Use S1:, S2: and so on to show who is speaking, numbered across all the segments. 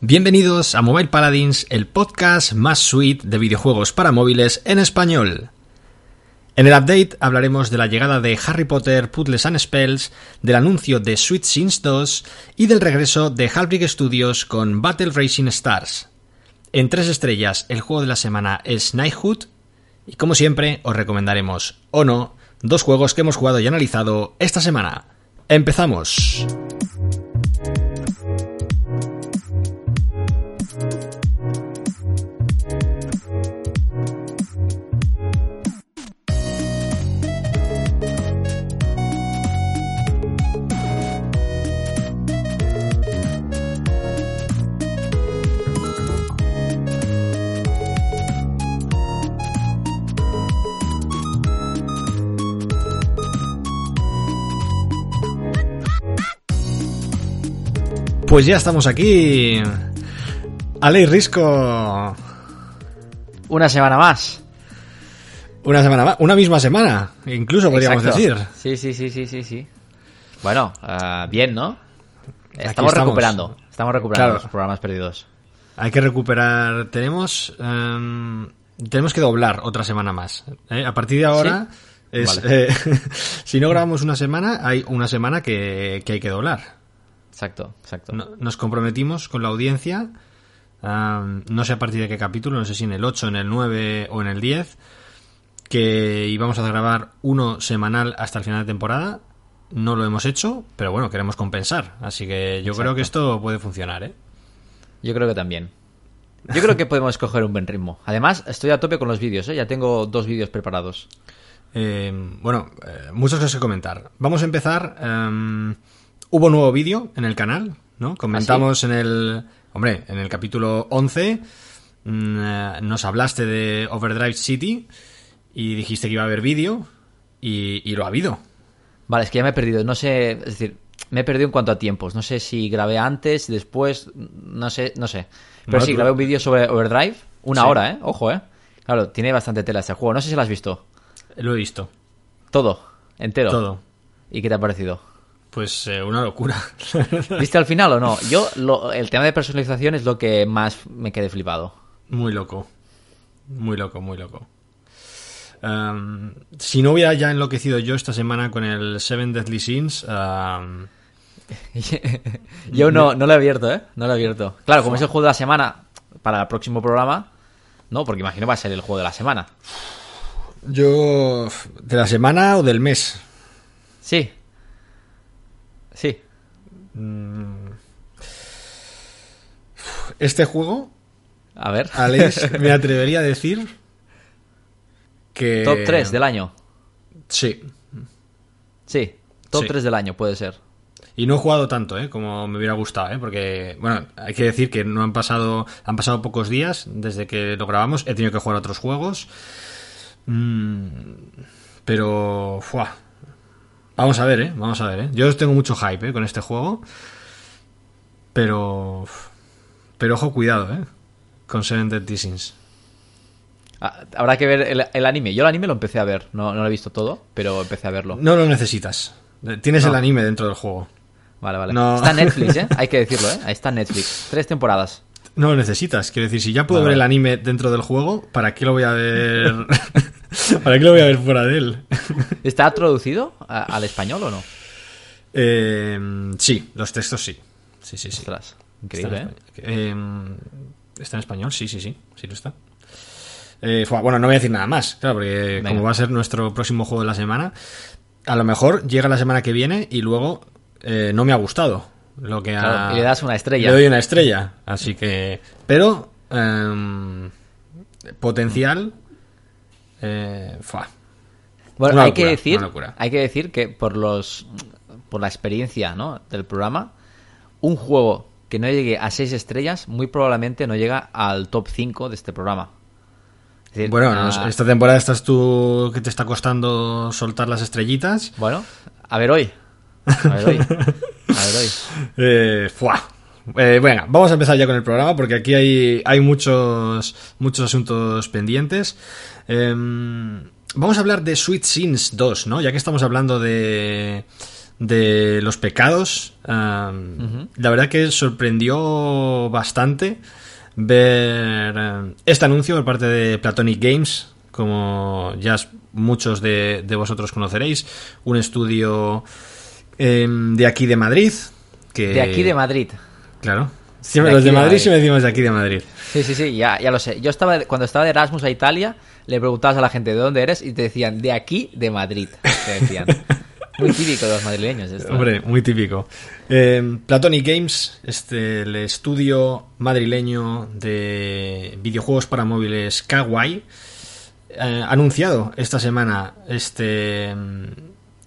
S1: Bienvenidos a Mobile Paladins, el podcast más sweet de videojuegos para móviles en español. En el update hablaremos de la llegada de Harry Potter Puzzles and Spells, del anuncio de Sweet Scenes 2 y del regreso de Halbrig Studios con Battle Racing Stars. En tres estrellas, el juego de la semana es Knighthood y como siempre os recomendaremos, o no, dos juegos que hemos jugado y analizado esta semana. ¡Empezamos! Pues ya estamos aquí. Ale y Risco.
S2: Una semana más.
S1: Una semana más. Una misma semana, incluso podríamos
S2: Exacto.
S1: decir.
S2: Sí, sí, sí, sí, sí, sí. Bueno, ah, bien, ¿no? Estamos,
S1: estamos.
S2: recuperando. Estamos recuperando
S1: Claro.
S2: los programas perdidos.
S1: Hay que recuperar. Tenemos. em, tenemos que doblar otra semana más. ¿eh? A partir de ahora. Es,
S2: Vale.
S1: eh, si no grabamos una semana, hay una semana que, que hay que doblar.
S2: Exacto, exacto.
S1: No- Nos comprometimos con la audiencia. no sé a partir de qué capítulo, no sé si en el 8, en el 9 o en el 10. Que íbamos a grabar uno semanal hasta el final de temporada. No lo hemos hecho, pero bueno, queremos compensar. Así que yo creo que esto puede funcionar, ¿eh?
S2: Yo creo que también. Yo creo que podemos coger un buen ritmo. Además, estoy a tope con los vídeos, ¿eh? Ya tengo dos vídeos preparados.
S1: Eh, bueno, eh, muchas cosas que comentar. Vamos a empezar. em, hubo nuevo vídeo en el canal, ¿no? Comentamos en el. Hombre, en el capítulo 11 mm, eh, nos hablaste de Overdrive City y dijiste que iba a haber vídeo y, y lo ha habido.
S2: Vale, es que ya me he perdido. No sé, es decir, me he perdido en cuanto a tiempos. No sé si grabé antes, después, no sé, no sé. Pero sí,
S1: tú-
S2: grabé un vídeo sobre Overdrive. Una
S1: Sí.
S2: hora, ¿eh? Ojo, ¿eh? Claro, tiene bastante tela este juego. No sé si lo has visto.
S1: Lo he visto.
S2: Todo, entero.
S1: Todo.
S2: ¿Y qué te ha parecido?
S1: Pues eh, una locura.
S2: ¿Viste al final o no? Yo, lo- el tema de personalización es lo que más me quedé flipado.
S1: Muy loco. Muy loco, muy loco. Em, si no hubiera ya enloquecido yo esta semana con el Seven Deadly Sins, em,
S2: Yo no, no lo he abierto, ¿eh? No lo he abierto. Claro, como es el juego de la semana para el próximo programa, no, porque imagino va a ser el juego de la semana.
S1: Yo. ¿De la semana o del mes?
S2: Sí. Sí.
S1: Este juego,
S2: A ver.
S1: Alex, me atrevería a decir que.
S2: Top 3 del año.
S1: Sí.
S2: Sí. Top
S1: Sí.
S2: 3 del año, puede ser.
S1: Y no he jugado tanto, ¿eh? Como me hubiera gustado, ¿eh? Porque, bueno, hay que decir que no han pasado, han pasado pocos días desde que lo grabamos. He tenido que jugar a otros juegos. Mm, pero, ¡fua! Vamos a ver, ¿eh? Vamos a ver, ¿eh? Yo tengo mucho hype, ¿eh? Con este juego. Pero, pero ojo, cuidado, ¿eh? Con Seven Sins.
S2: Ah, Habrá que ver el, el anime. Yo el anime lo empecé a ver. No, no lo he visto todo, pero empecé a verlo.
S1: No lo necesitas. Tienes
S2: No.
S1: el anime dentro del juego.
S2: Vale, vale.
S1: No.
S2: Está Netflix, ¿eh? Hay que decirlo, ¿eh? Ahí está Netflix. Tres temporadas.
S1: No lo necesitas. Quiero decir, si ya puedo
S2: Vale,
S1: ver el anime dentro del juego, ¿para qué lo voy a ver? ¿Para qué lo voy a ver fuera de él?
S2: ¿Está traducido a- al español o no?
S1: Eh, sí, los textos sí. Sí, sí, sí.
S2: Ostras,
S1: Está
S2: increíble,
S1: en
S2: ¿eh?
S1: Eh, ¿Está en español? Sí, sí, sí. Sí lo está. Eh, bueno, no voy a decir nada más, claro, porque
S2: Venga.
S1: como va a ser nuestro próximo juego de la semana, a lo mejor llega la semana que viene y luego eh, no me ha gustado. Lo que ha...
S2: Claro, y le das una estrella.
S1: Le doy una estrella. Así que. Pero. em, potencial. Eh.
S2: Bueno,
S1: Una
S2: hay
S1: locura,
S2: que decir, hay que decir que por los por la experiencia, ¿no? del programa, un juego que no llegue a 6 estrellas, muy probablemente no llega al top 5 de este programa.
S1: Es decir, bueno, esta temporada estás tú que te está costando soltar las estrellitas.
S2: Bueno, a ver hoy. A ver hoy. A ver hoy.
S1: eh. Eh, bueno, vamos a empezar ya con el programa porque aquí hay, hay muchos, muchos asuntos pendientes. Eh, vamos a hablar de Sweet Sins 2, ¿no? Ya que estamos hablando de, de los pecados. Um, uh -huh. La verdad que sorprendió bastante ver uh, este anuncio por parte de Platonic Games, como ya muchos de, de vosotros conoceréis, un estudio eh, de aquí de Madrid. Que,
S2: de aquí de Madrid.
S1: Claro. Siempre, de los de Madrid, Madrid siempre decimos de aquí de Madrid.
S2: Sí, sí, sí, ya, ya lo sé. Yo estaba cuando estaba de Erasmus a Italia, le preguntabas a la gente de dónde eres y te decían de aquí de Madrid. Te decían. Muy típico de los madrileños esto.
S1: Hombre, muy típico. Eh, Platonic Games, este, el estudio madrileño de videojuegos para móviles Kawaii, eh, ha anunciado esta semana este,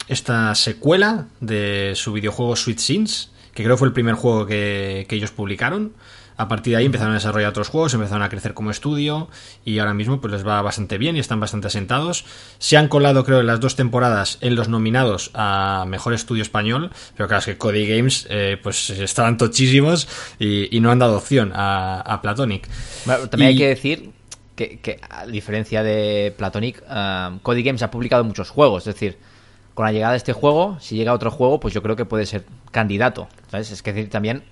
S1: esta secuela de su videojuego Sweet Sins, que creo fue el primer juego que, que ellos publicaron. A partir de ahí empezaron a desarrollar otros juegos, empezaron a crecer como estudio y ahora mismo pues les va bastante bien y están bastante asentados. Se han colado creo en las dos temporadas en los nominados a Mejor Estudio Español, pero claro, es que Cody Games eh, pues estaban tochísimos y, y, no han dado opción a, a Platonic.
S2: Bueno, también y... hay que decir que, que, a diferencia de Platonic, uh, Cody Games ha publicado muchos juegos, es decir, con la llegada de este juego, si llega otro juego, pues yo creo que puede ser candidato, ¿sabes? Es que decir, también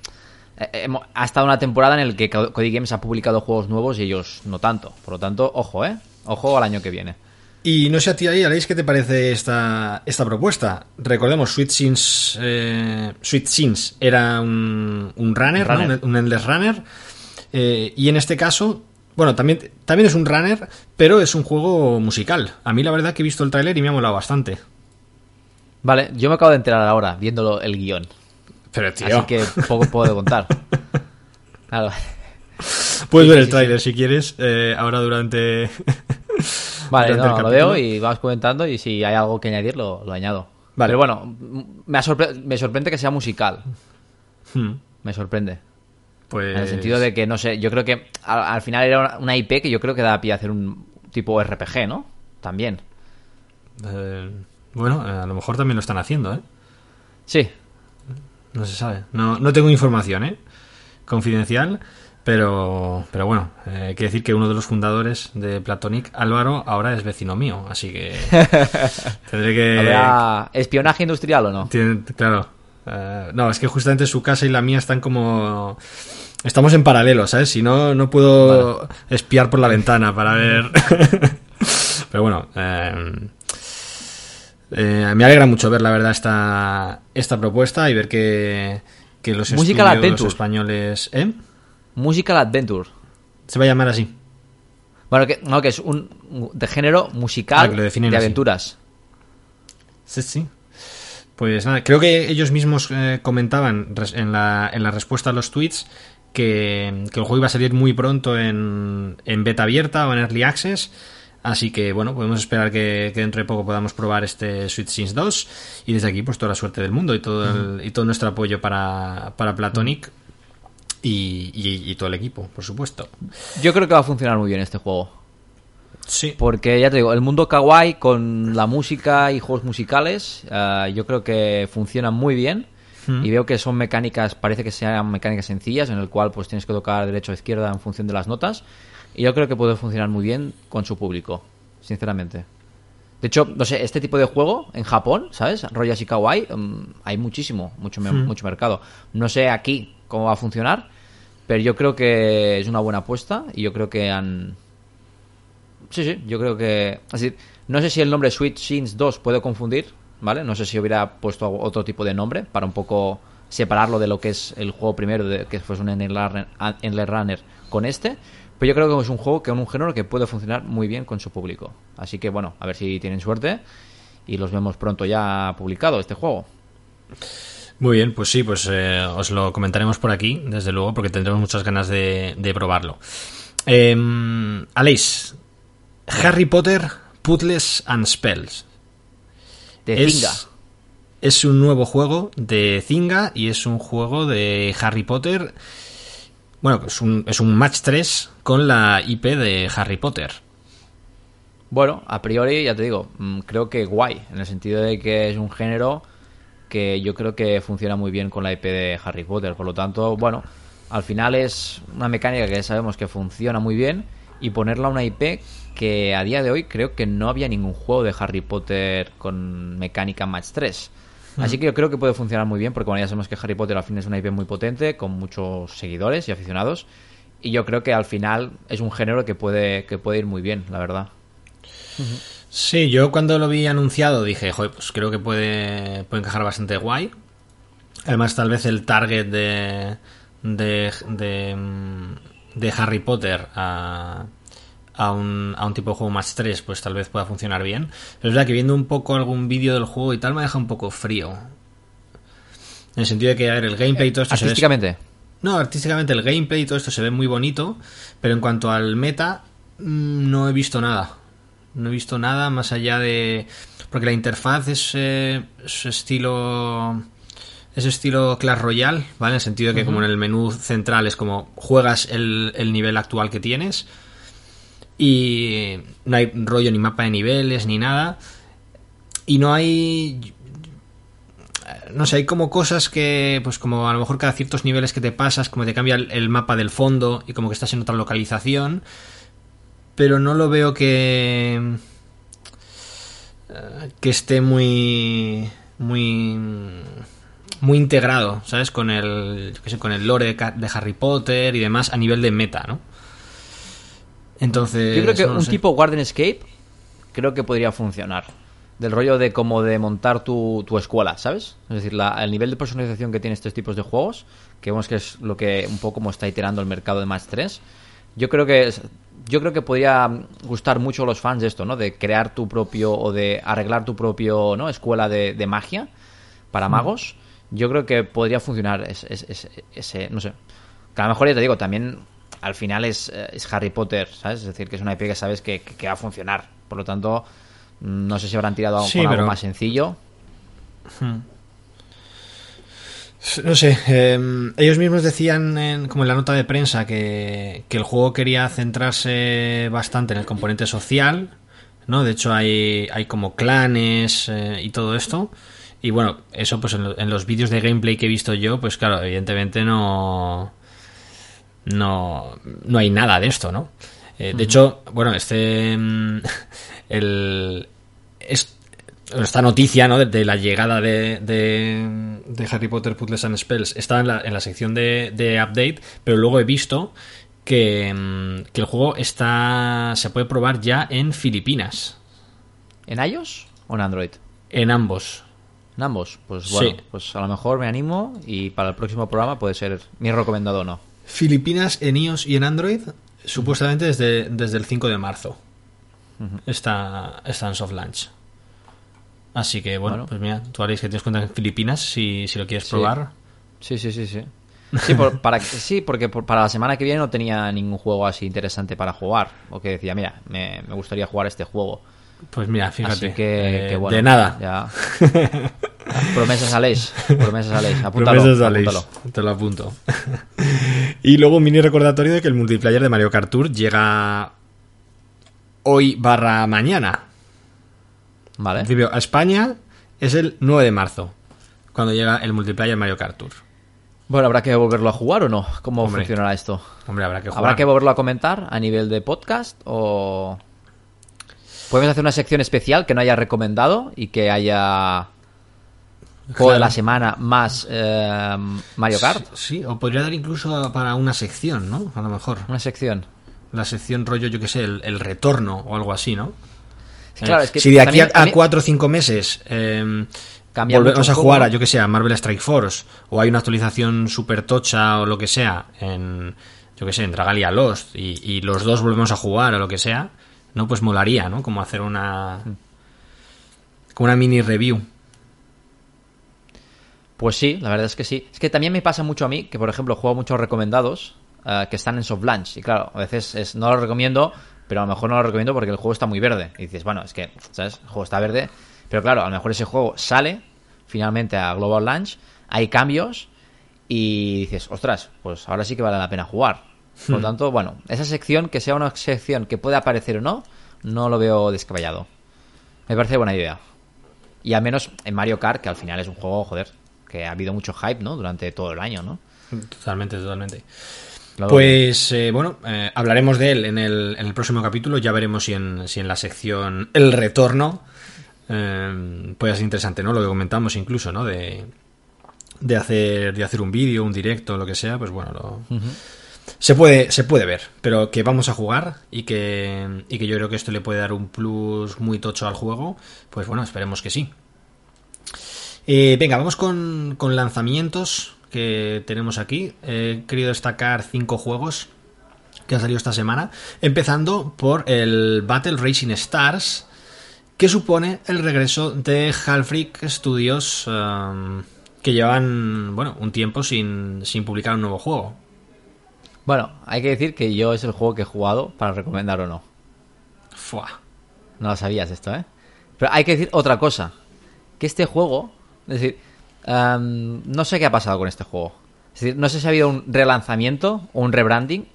S2: ha estado una temporada en la que Cody Games ha publicado juegos nuevos y ellos no tanto. Por lo tanto, ojo, ¿eh? Ojo al año que viene.
S1: Y no sé a ti ahí, Aleix, ¿qué te parece esta, esta propuesta? Recordemos, Sweet Sins, eh, Sweet Sins era un, un runner, runner. ¿no? un, un endless runner. Eh, y en este caso, bueno, también, también es un runner, pero es un juego musical. A mí la verdad que he visto el tráiler y me ha molado bastante.
S2: Vale, yo me acabo de enterar ahora, viéndolo el guion.
S1: Pero tío.
S2: Así que poco puedo contar. Claro.
S1: Puedes sí, ver el tráiler sí. si quieres, eh, ahora durante.
S2: vale, durante no, lo veo y vas comentando y si hay algo que añadir lo, lo añado. Vale. Pero bueno, me, sorpre me, sorprende que sea musical. Hmm. Me sorprende.
S1: Pues...
S2: En el sentido de que, no sé, yo creo que al, al final era una IP que yo creo que da pie a hacer un tipo RPG, ¿no? También.
S1: Eh, bueno, a lo mejor también lo están haciendo, ¿eh?
S2: Sí,
S1: no se sabe. No, no tengo información, ¿eh? Confidencial. Pero, pero bueno, eh, que decir que uno de los fundadores de Platonic, Álvaro, ahora es vecino mío. Así que tendré que...
S2: ¿Habrá espionaje industrial o no?
S1: Tiene, claro. Uh, no, es que justamente su casa y la mía están como... Estamos en paralelo, ¿sabes? Si no, no puedo vale. espiar por la ventana para ver... pero bueno... Eh... Eh, me alegra mucho ver, la verdad, esta, esta propuesta y ver que, que los
S2: Musical
S1: estudios
S2: Adventure.
S1: españoles... ¿Eh?
S2: Musical Adventure.
S1: Se va a llamar así.
S2: Bueno, que, no, que es un de género musical
S1: ah,
S2: de aventuras.
S1: Así. Sí, sí. Pues nada, creo que ellos mismos eh, comentaban en la, en la respuesta a los tweets que, que, el juego iba a salir muy pronto en, en beta abierta o en early access. Así que bueno, podemos esperar que, que, dentro de poco podamos probar este Sweet Sins 2 y desde aquí pues toda la suerte del mundo y todo, el, y todo nuestro apoyo para, para Platonic y, y, y, todo el equipo, por supuesto.
S2: Yo creo que va a funcionar muy bien este juego.
S1: Sí.
S2: Porque ya te digo, el mundo kawaii con la música y juegos musicales, uh, yo creo que funcionan muy bien. Y veo que son mecánicas, parece que sean mecánicas sencillas, en el cual pues tienes que tocar derecha o izquierda en función de las notas. Y yo creo que puede funcionar muy bien con su público, sinceramente. De hecho, no sé, este tipo de juego en Japón, ¿sabes? Rollas y Kawaii, um, hay muchísimo, mucho, mm. mucho mercado. No sé aquí cómo va a funcionar, pero yo creo que es una buena apuesta y yo creo que han... Sí, sí, yo creo que... Así, no sé si el nombre Sweet Sins 2 puede confundir, ¿vale? No sé si hubiera puesto otro tipo de nombre para un poco separarlo de lo que es el juego primero, de, que fue un Endless Runner con este. Pero yo creo que es un juego que es un género que puede funcionar muy bien con su público. Así que bueno, a ver si tienen suerte y los vemos pronto ya publicado este juego.
S1: Muy bien, pues sí, pues eh, os lo comentaremos por aquí, desde luego, porque tendremos muchas ganas de, de probarlo. Eh, Aleix, Harry Potter, Puzzles and Spells.
S2: De es... Zinga.
S1: es un nuevo juego de Zynga y es un juego de Harry Potter. Bueno, es un, es un match 3 con la IP de Harry Potter.
S2: Bueno, a priori, ya te digo, mm, creo que guay, en el sentido de que es un género que yo creo que funciona muy bien con la IP de Harry Potter. Por lo tanto, bueno, al final es una mecánica que sabemos que funciona muy bien y ponerla a una IP que a día de hoy creo que no había ningún juego de Harry Potter con mecánica Match 3. Así que yo creo que puede funcionar muy bien porque bueno, ya sabemos que Harry Potter al fin es una IP muy potente con muchos seguidores y aficionados y yo creo que al final es un género que puede, que puede ir muy bien, la verdad.
S1: Sí, yo cuando lo vi anunciado dije, joder, pues creo que puede, puede encajar bastante guay. Además, tal vez el target de, de, de, mm, de Harry Potter a, a, un, a un tipo de juego más 3, pues tal vez pueda funcionar bien. Pero es verdad que viendo un poco algún vídeo del juego y tal, me deja un poco frío. En el sentido de que, a ver, el gameplay y todo esto se ve-
S2: Artísticamente.
S1: no, artísticamente el gameplay y todo esto se ve muy bonito, pero en cuanto al meta, mm, no he visto nada. No he visto nada más allá de... Porque la interfaz es, eh, es estilo... Es estilo Clash Royale, ¿vale? En el sentido de que como en el menú central es como juegas el, el nivel actual que tienes y no hay rollo ni mapa de niveles ni nada y no hay no sé, hay como cosas que, pues como a lo mejor cada ciertos niveles que te pasas, como te cambia el, mapa del fondo y como que estás en otra localización, pero no lo veo que eh, que esté muy muy muy integrado, ¿sabes? Con el yo qué sé, con el lore de Harry Potter y demás a nivel de meta, ¿no? Entonces,
S2: Yo creo que
S1: no
S2: un
S1: sé.
S2: tipo Garden Escape creo que podría funcionar. Del rollo de como de montar tu, tu escuela, ¿sabes? Es decir, la- el nivel de personalización que tiene estos tipos de juegos, que vemos que es lo que un poco como está iterando el mercado de Match 3, yo creo que es- yo creo que podría gustar mucho a los fans de esto, ¿no? De crear tu propio o de arreglar tu propio, ¿no? Escuela de, de magia para magos. Yo creo que podría funcionar es- es- es- ese, no sé. Que a lo mejor ya te digo, también al final es, eh, es Harry Potter, ¿sabes? Es decir, que es una IP que sabes que, que- que va a funcionar. Por lo tanto, mm, no sé si habrán tirado
S1: Sí,
S2: con algo más sencillo.
S1: No sé, eh, ellos mismos decían, en- como en la nota de prensa, que, que el juego quería centrarse bastante en el componente social, ¿no? De hecho hay, hay como clanes eh, y todo esto. Y bueno, eso pues en, en los vídeos de gameplay que he visto yo, pues claro, evidentemente no... No, no hay nada de esto, ¿no? Eh, de hecho, bueno, este... mm, El... es- esta noticia ¿no? de, de la llegada de, de, de Harry Potter Puzzles and Spells estaba en la, en la sección de, de update, pero luego he visto que, mm, que el juego está se puede probar ya en Filipinas,
S2: ¿En iOS o en Android?
S1: en ambos.
S2: En ambos. Pues bueno,
S1: Sí.
S2: pues a lo mejor me animo y para el próximo programa puede ser mi recomendado o no.
S1: Filipinas en iOS y en Android, supuestamente desde, desde el 5 de marzo. está, está en soft launch. Así que bueno,
S2: Bueno.
S1: pues mira, tú haréis que tienes cuenta en Filipinas si, si lo quieres
S2: Sí.
S1: probar.
S2: Sí, sí, sí, sí. Sí, por- para, sí porque por- para la semana que viene no tenía ningún juego así interesante para jugar. O que decía, mira, me, me gustaría jugar este juego.
S1: Pues mira, fíjate.
S2: Así que,
S1: eh,
S2: que bueno.
S1: de nada.
S2: Ya. Promesas a Leis. Promesas a.
S1: Promesas a. Te lo apunto. Y luego un mini recordatorio de que el multiplayer de Mario Kart Tour llega hoy barra mañana. En
S2: Vale.
S1: principio, a España es el 9 de marzo, cuando llega el multiplayer Mario Kart Tour.
S2: Bueno, ¿habrá que volverlo a jugar o no? ¿Cómo
S1: Hombre.
S2: funcionará esto?
S1: Hombre, habrá que jugar.
S2: ¿Habrá que volverlo a comentar a nivel de podcast o podemos hacer una sección especial que no haya recomendado y que haya juego de la semana más eh, Mario Kart?
S1: Sí, o podría dar incluso para una sección, ¿no? A lo mejor.
S2: Una sección.
S1: La sección rollo, yo que sé, el, el retorno o algo así, ¿no?
S2: Claro,
S1: Eh,
S2: es que
S1: si de aquí
S2: también-
S1: a,
S2: también-
S1: 4 o 5 meses eh,
S2: Cambia
S1: volvemos a jugar a, yo que sé, a Marvel Strike Force, o hay una actualización super tocha o lo que sea, en, yo que sé, en Dragalia Lost, y, y los dos volvemos a jugar o lo que sea, no, pues molaría, ¿no? Como hacer una. Como una mini review.
S2: Pues sí, la verdad es que sí. Es que también me pasa mucho a mí que, por ejemplo, juego muchos recomendados eh, que están en soft launch. Y claro, a veces es, no lo recomiendo, pero a lo mejor no lo recomiendo porque el juego está muy verde. Y dices, bueno, es que, ¿sabes? El juego está verde. Pero claro, a lo mejor ese juego sale, finalmente a Global Launch, hay cambios y dices, ostras, pues ahora sí que vale la pena jugar. Por lo tanto, bueno, esa sección, que sea una sección que pueda aparecer o no, no lo veo descabellado. Me parece buena idea. Y al menos en Mario Kart, que al final es un juego, joder, que ha habido mucho hype, ¿no? Durante todo el año, ¿no?
S1: Totalmente, totalmente. Pues eh, bueno, eh, hablaremos de él en el, en el próximo capítulo. Ya veremos si en, si en la sección El Retorno eh, puede ser interesante, ¿no? Lo que comentamos incluso, ¿no? De, de hacer, de hacer un vídeo, un directo, lo que sea, pues bueno, lo- se, puede, se puede ver. Pero que vamos a jugar y que, y que yo creo que esto le puede dar un plus muy tocho al juego, pues bueno, esperemos que sí. Eh, venga, vamos con, con lanzamientos que tenemos aquí. He querido destacar cinco juegos que han salido esta semana, empezando por el Battle Racing Stars, que supone el regreso de Halfreak Studios, um, que llevan, bueno, un tiempo sin, sin publicar un nuevo juego.
S2: Bueno, hay que decir que yo es el juego que he jugado para recomendar o no.
S1: Fua.
S2: No lo sabías esto, ¿eh? Pero hay que decir otra cosa. Que este juego, es decir, no sé qué ha pasado con este juego. Es decir, no sé si ha habido un relanzamiento o un rebranding,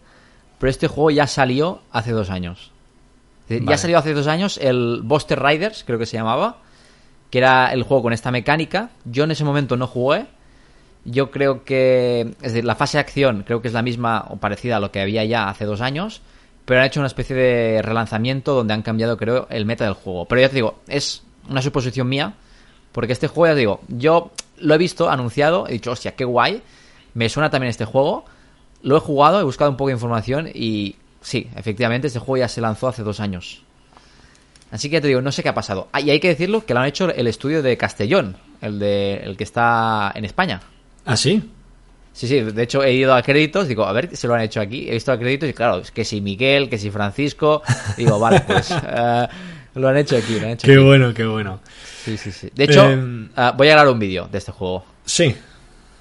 S2: pero este juego ya salió hace dos años. Es decir,
S1: Vale.
S2: Ya salió hace dos años el Buster Riders, creo que se llamaba, que era el juego con esta mecánica. Yo en ese momento no jugué. Yo creo que, es decir, la fase de acción creo que es la misma o parecida a lo que había ya hace dos años, pero han hecho una especie de relanzamiento donde han cambiado, creo, el meta del juego. Pero ya te digo, es una suposición mía, porque este juego, ya te digo, yo lo he visto anunciado, he dicho, hostia, qué guay, me suena también este juego, lo he jugado, he buscado un poco de información y sí, efectivamente, este juego ya se lanzó hace dos años. Así que ya te digo, no sé qué ha pasado. Ah, y hay que decirlo que lo han hecho el estudio de Castellón, el, de, el que está en España.
S1: ¿Ah, sí?
S2: Sí, sí, de hecho he ido a créditos, digo, a ver, se lo han hecho aquí. He visto a créditos y claro, es que si Miguel, que si Francisco, digo, vale, pues eh, lo han hecho aquí, lo han hecho
S1: Qué
S2: aquí.
S1: bueno, qué bueno.
S2: Sí, sí, sí. De hecho,
S1: Em,
S2: ah, voy a grabar un vídeo de este juego,
S1: Sí.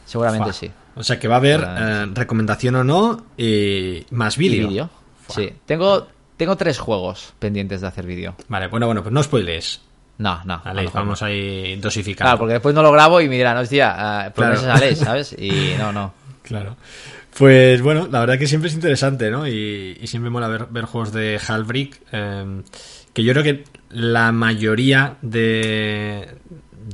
S2: seguramente
S1: Fua.
S2: sí.
S1: O sea que va a haber eh, recomendación o no y más vídeo.
S2: vídeo. Sí, tengo, tengo tres juegos pendientes de hacer vídeo.
S1: Vale, bueno, bueno, pues no spoilees.
S2: No, no.
S1: Vale,
S2: mejor no.
S1: vamos ahí dosificando.
S2: Claro, porque después no lo grabo y me dirán, hostia, uh, promesas
S1: Claro.
S2: a ley, ¿sabes? Y no, no.
S1: Claro. Pues bueno, la verdad que siempre es interesante, ¿no? Y, y siempre mola ver, ver juegos de Halbrick. eh, que yo creo que la mayoría de,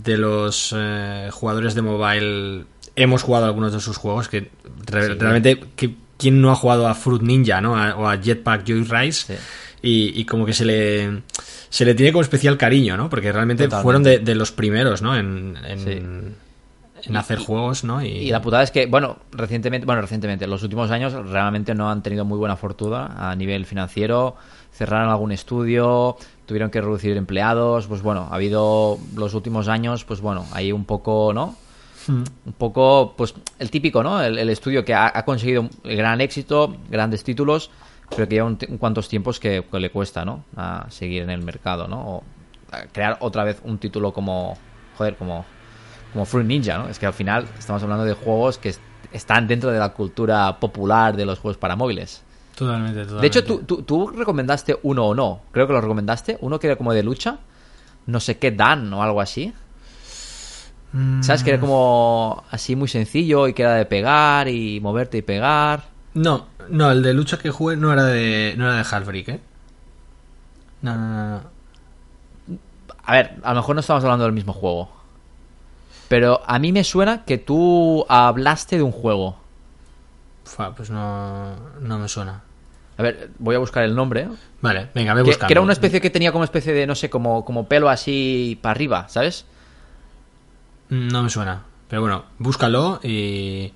S1: de los eh, jugadores de mobile hemos jugado algunos de sus juegos. Que re-
S2: Sí.
S1: realmente, que, ¿quién no ha jugado a Fruit Ninja, ¿no? A- o a Jetpack Joyride?
S2: Sí.
S1: Y, y como que se le, se le tiene como especial cariño, ¿no? Porque realmente
S2: Totalmente.
S1: fueron de, de los primeros, ¿no? En, en,
S2: Sí.
S1: en hacer juegos, ¿no?
S2: Y la putada es que, bueno, recientemente, bueno, recientemente, en los últimos años realmente no han tenido muy buena fortuna a nivel financiero, cerraron algún estudio, tuvieron que reducir empleados, pues bueno, ha habido los últimos años, pues bueno, ahí un poco, ¿no?
S1: Hmm.
S2: Un poco, pues el típico, ¿no? El, el estudio que ha, ha conseguido el gran éxito, grandes títulos, pero que lleva un, un cuantos tiempos que, que le cuesta, ¿no? A seguir en el mercado, ¿no? O crear otra vez un título como, joder, como como Fruit Ninja, ¿no? Es que al final estamos hablando de juegos que est- están dentro de la cultura popular de los juegos para móviles.
S1: Totalmente, totalmente.
S2: De hecho, ¿tú, tú, tú recomendaste uno o no. Creo que lo recomendaste. Uno que era como de lucha. No sé qué, Dan o algo así.
S1: Mm,
S2: ¿Sabes? Que era como así muy sencillo y que era de pegar y moverte y pegar.
S1: No, no, el de lucha que jugué no era de, no era de Halfreak, ¿eh? No, no, no, no.
S2: A ver, a lo mejor no estamos hablando del mismo juego. Pero a mí me suena que tú hablaste de un juego.
S1: Fua, pues no, no me suena.
S2: A ver, voy a buscar el nombre.
S1: Vale, venga, ve
S2: Que,
S1: buscando.
S2: que era una especie que tenía como especie de, no sé, como, como pelo así para arriba, ¿sabes?
S1: No me suena. Pero bueno, búscalo y,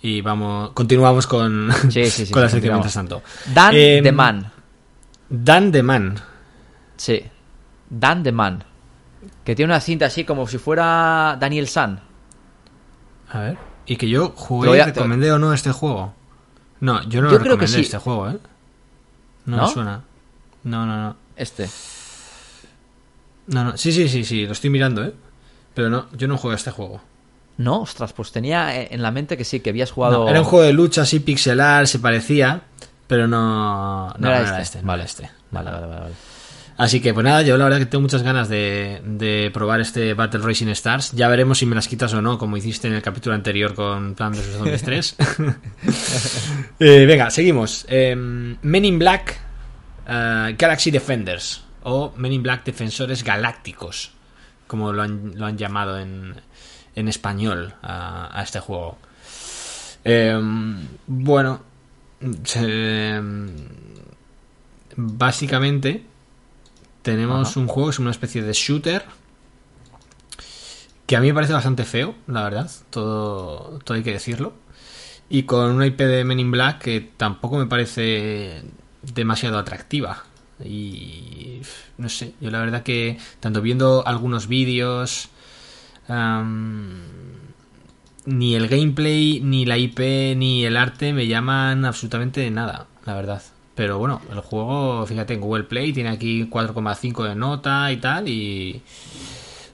S1: y vamos, continuamos con,
S2: Sí, sí, sí,
S1: con la sección mientras tanto.
S2: Dan
S1: Em,
S2: the Man.
S1: Dan the Man.
S2: Sí. Dan the Man. Que tiene una cinta así como si fuera Daniel San.
S1: A ver. Y que yo jugué y recomendé o no este juego. No, yo no
S2: Yo
S1: lo
S2: creo que
S1: recomendé
S2: sí.
S1: este juego, ¿eh? No,
S2: ¿No?
S1: me suena. No, no, no.
S2: Este.
S1: No, no. Sí, sí, sí, sí, lo estoy mirando, ¿eh? Pero no, yo no juego a este juego.
S2: No, ostras, pues tenía en la mente que sí, que habías jugado.
S1: No, era un juego de lucha así pixelar, se parecía, pero no, no,
S2: No era este.
S1: no
S2: Vale.
S1: este.
S2: Vale, vale, vale. vale.
S1: Así que, pues nada, yo la verdad que tengo muchas ganas de, de, probar este Battle Racing Stars. Ya veremos si me las quitas o no, como hiciste en el capítulo anterior con Plan de Zombies 3. eh, venga, seguimos. Eh, Men in Black uh, Galaxy Defenders o Men in Black Defensores Galácticos, como lo han, lo han llamado en, en español a, a este juego. Eh, bueno, básicamente tenemos Ajá. un juego, es una especie de shooter que a mí me parece bastante feo, la verdad, todo, todo hay que decirlo. Y con una IP de Men in Black que tampoco me parece demasiado atractiva. Y no sé, yo la verdad que tanto viendo algunos vídeos, um, ni el gameplay, ni la IP, ni el arte me llaman absolutamente nada, la verdad. Pero bueno, el juego, fíjate, en Google Play tiene aquí 4,5 de nota y tal, y...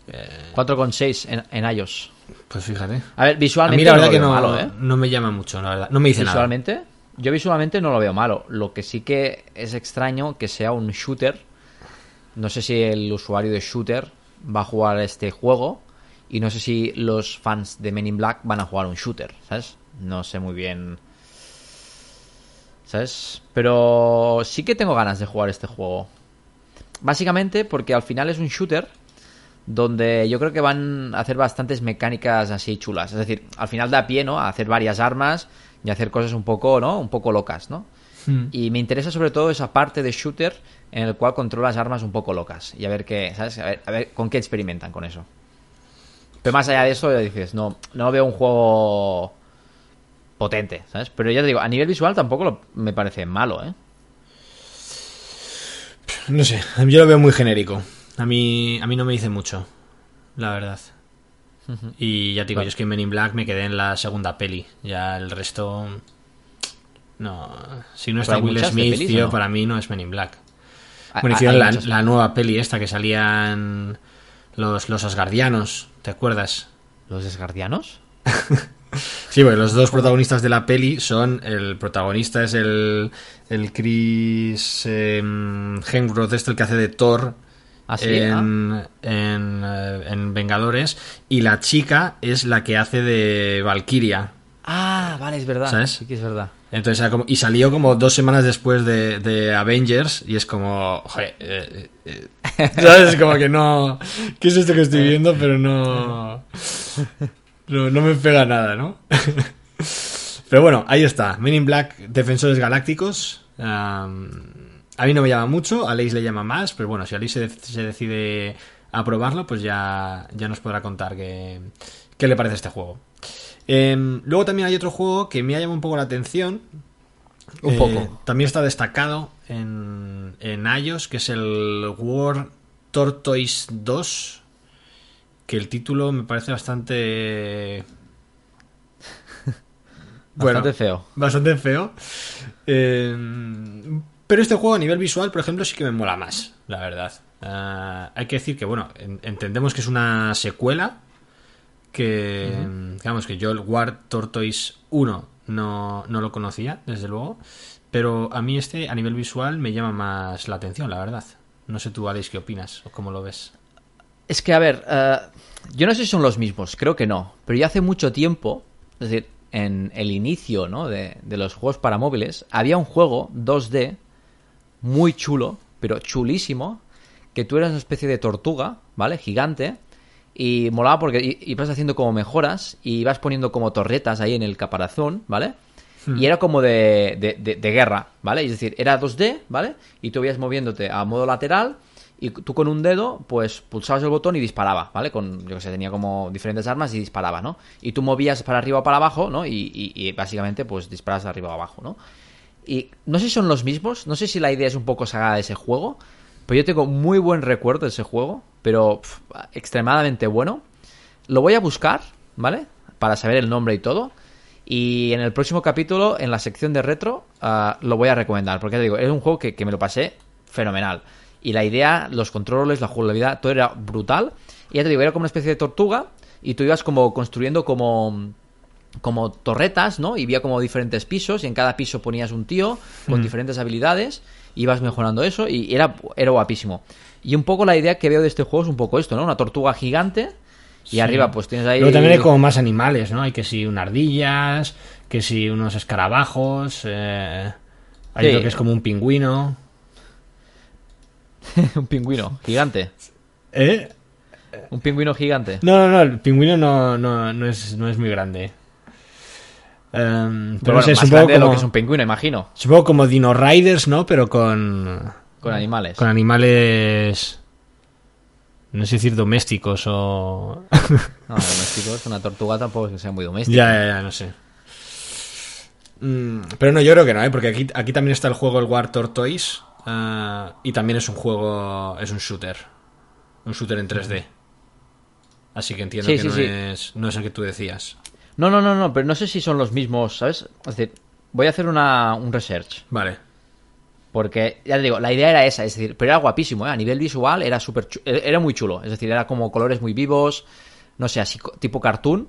S2: Eh... 4,6 en, en iOS.
S1: Pues fíjate.
S2: A ver, visualmente
S1: a mí la verdad
S2: no
S1: que no,
S2: malo, ¿eh?
S1: no me llama mucho, la verdad. No me dice
S2: ¿Visualmente?
S1: nada.
S2: Yo visualmente no lo veo malo. Lo que sí que es extraño que sea un shooter. No sé si el usuario de shooter va a jugar este juego. Y no sé si los fans de Men in Black van a jugar un shooter, ¿sabes? No sé muy bien. ¿Sabes? Pero sí que tengo ganas de jugar este juego. Básicamente porque al final es un shooter donde yo creo que van a hacer bastantes mecánicas así chulas. Es decir, al final da pie, ¿no? A hacer varias armas y hacer cosas un poco, ¿no? Un poco locas, ¿no?
S1: Hmm.
S2: Y me interesa sobre todo esa parte de shooter en el cual controlas armas un poco locas. Y a ver qué, ¿sabes? A ver, a ver con qué experimentan con eso. Pero más allá de eso, ya dices, no, no veo un juego potente, ¿sabes? Pero ya te digo, a nivel visual tampoco lo, me parece malo, ¿eh?
S1: No sé, yo lo veo muy genérico. A mí, a mí no me dice mucho, la verdad. Uh -huh. Y ya te digo, yo es que en Men in Black me quedé en la segunda peli. Ya el resto. No. Si no está Will Smith,
S2: pelis,
S1: tío, para mí no es Men in Black. Bueno, hicieron la, la nueva peli esta que salían los, los Asgardianos, ¿te acuerdas?
S2: ¿Los desgardianos?
S1: Sí, porque los dos protagonistas de la peli son. El protagonista es el, el Chris eh, Hemsworth, este el que hace de Thor
S2: ¿Ah,
S1: en, en, eh, en Vengadores, y la chica es la que hace de Valkyria.
S2: Ah, vale, es verdad.
S1: ¿Sabes?
S2: Sí que es verdad.
S1: Entonces, como- y salió como dos semanas después de, de Avengers, y es como. Joder, eh, eh, eh, ¿sabes? Como que no. ¿Qué es esto que estoy viendo? Pero no. No, no me pega nada, ¿no? Pero bueno, ahí está. Men in Black, Defensores Galácticos. A mí no me llama mucho, a Aleix le llama más, pero bueno, si se, se decide a probarlo, pues ya, ya nos podrá contar qué, qué le parece este juego. Em, luego también hay otro juego que me ha llamado un poco la atención.
S2: Un
S1: Eh,
S2: poco.
S1: También está destacado en, en iOS, que es el War Tortoise 2. Que el título me parece bastante.
S2: Bastante feo.
S1: Bastante feo. Eh, pero este juego a nivel visual, por ejemplo, sí que me mola más, la verdad. Ah, hay que decir que, bueno, en- entendemos que es una secuela. Que, digamos que yo el War Tortoise 1 no, no lo conocía, desde luego. Pero a mí este, a nivel visual, me llama más la atención, la verdad. No sé tú, Alex, qué opinas o cómo lo ves.
S2: Es que, a ver, eh, yo no sé si son los mismos, creo que no. Pero ya hace mucho tiempo, es decir, en el inicio ¿no? de, de los juegos para móviles, había un juego 2D muy chulo, pero chulísimo, que tú eras una especie de tortuga, ¿vale? Gigante. Y molaba porque ibas haciendo como mejoras y ibas poniendo como torretas ahí en el caparazón, ¿vale? Y era como de, de- de- de guerra, ¿vale? Es decir, era 2D, ¿vale? Y tú ibas moviéndote a modo lateral y tú con un dedo, pues pulsabas el botón y disparaba, ¿vale? Con, yo que sé, tenía como diferentes armas y disparaba, ¿no? Y tú movías para arriba o para abajo, ¿no? Y, básicamente, pues disparas de arriba o abajo, ¿no? Y no sé si son los mismos, no sé si la idea es un poco sagada de ese juego, pero yo tengo muy buen recuerdo de ese juego, pero extremadamente bueno. Lo voy a buscar, ¿vale? Para saber el nombre y todo. Y en el próximo capítulo, en la sección de retro, ah, lo voy a recomendar. Porque te digo, es un juego que, que me lo pasé fenomenal. Y la idea, los controles, la jugabilidad, todo era brutal. Y ya te digo, era como una especie de tortuga. Y tú ibas como construyendo como como torretas, ¿no? Y había como diferentes pisos y en cada piso ponías un tío con diferentes habilidades, ibas mejorando eso y era, era guapísimo. Y un poco la idea que veo de este juego es un poco esto, ¿no? Una tortuga gigante y arriba pues tienes ahí...
S1: Luego también hay como más animales, ¿no? Hay que si unas ardillas, que si unos escarabajos, eh, hay
S2: Sí.
S1: lo que es como un pingüino.
S2: un pingüino gigante.
S1: ¿Eh?
S2: Un pingüino gigante.
S1: No, no, no, el pingüino no, no, no, es, no es muy grande. Em, pero
S2: Pero
S1: no sé,
S2: más
S1: supongo
S2: grande de lo
S1: como,
S2: que es un pingüino, imagino.
S1: supongo como Dino Riders, ¿no? Pero con,
S2: Con animales.
S1: con animales... No sé decir domésticos o...
S2: No, domésticos, una tortuga tampoco es que sea muy doméstica.
S1: Ya, ya, ya, no sé. Mm, pero no, yo creo que no, ¿eh? Porque aquí, aquí también está el juego el War Tortoise. Ah, y también es un juego. Es un shooter. Un shooter en 3D. Así que entiendo
S2: Sí,
S1: que
S2: sí,
S1: no,
S2: sí.
S1: Es, no es el que tú decías.
S2: No, no, no, no, pero no sé si son los mismos, ¿sabes? Es decir, voy a hacer una, un research.
S1: Vale.
S2: Porque, ya te digo, la idea era esa, es decir, pero era guapísimo, ¿eh? A nivel visual era súper chu- era muy chulo. Es decir, era como colores muy vivos, no sé, así tipo cartoon.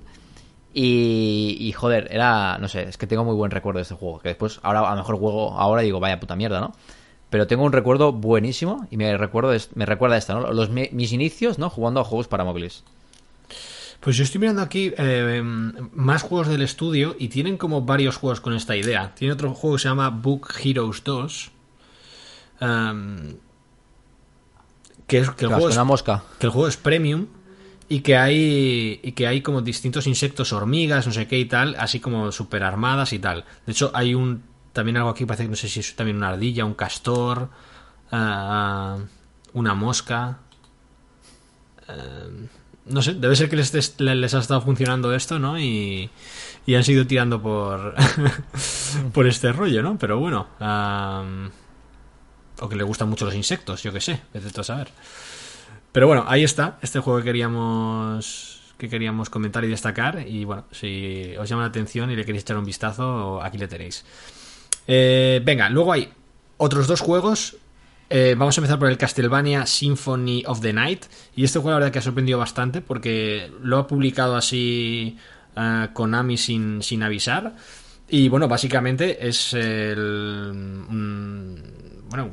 S2: Y, y, joder, era, no sé, es que tengo muy buen recuerdo de este juego. Que después, ahora a lo mejor juego ahora digo, vaya puta mierda, ¿no? Pero tengo un recuerdo buenísimo y me, recuerdo me recuerda a esta, ¿no? Los, mi- mis inicios, ¿no? Jugando a juegos para móviles.
S1: Pues yo estoy mirando aquí eh, más juegos del estudio y tienen como varios juegos con esta idea. Tiene otro juego que se llama Book Heroes 2. em, que es que el juego
S2: es mosca.
S1: que el juego es premium y que hay y que hay como distintos insectos, hormigas, no sé qué y tal, así como super armadas y tal. De hecho, hay un también algo aquí parece que no sé si es también una ardilla, un castor, ah, una mosca. Eh, no sé, debe ser que les, ha estado funcionando esto, ¿no? Y, y han seguido tirando por por este rollo, ¿no? Pero bueno, ah, o que le gustan mucho los insectos, yo qué sé, vete a saber. Pero bueno, ahí está, este juego que queríamos que queríamos comentar y destacar. Y bueno, si os llama la atención y le queréis echar un vistazo, aquí le tenéis. Eh, venga, luego hay otros dos juegos. Eh, vamos a empezar por el Castlevania Symphony of the Night. Y este juego la verdad que ha sorprendido bastante porque lo ha publicado así eh, Konami sin, sin avisar. Y bueno, básicamente es el... bueno,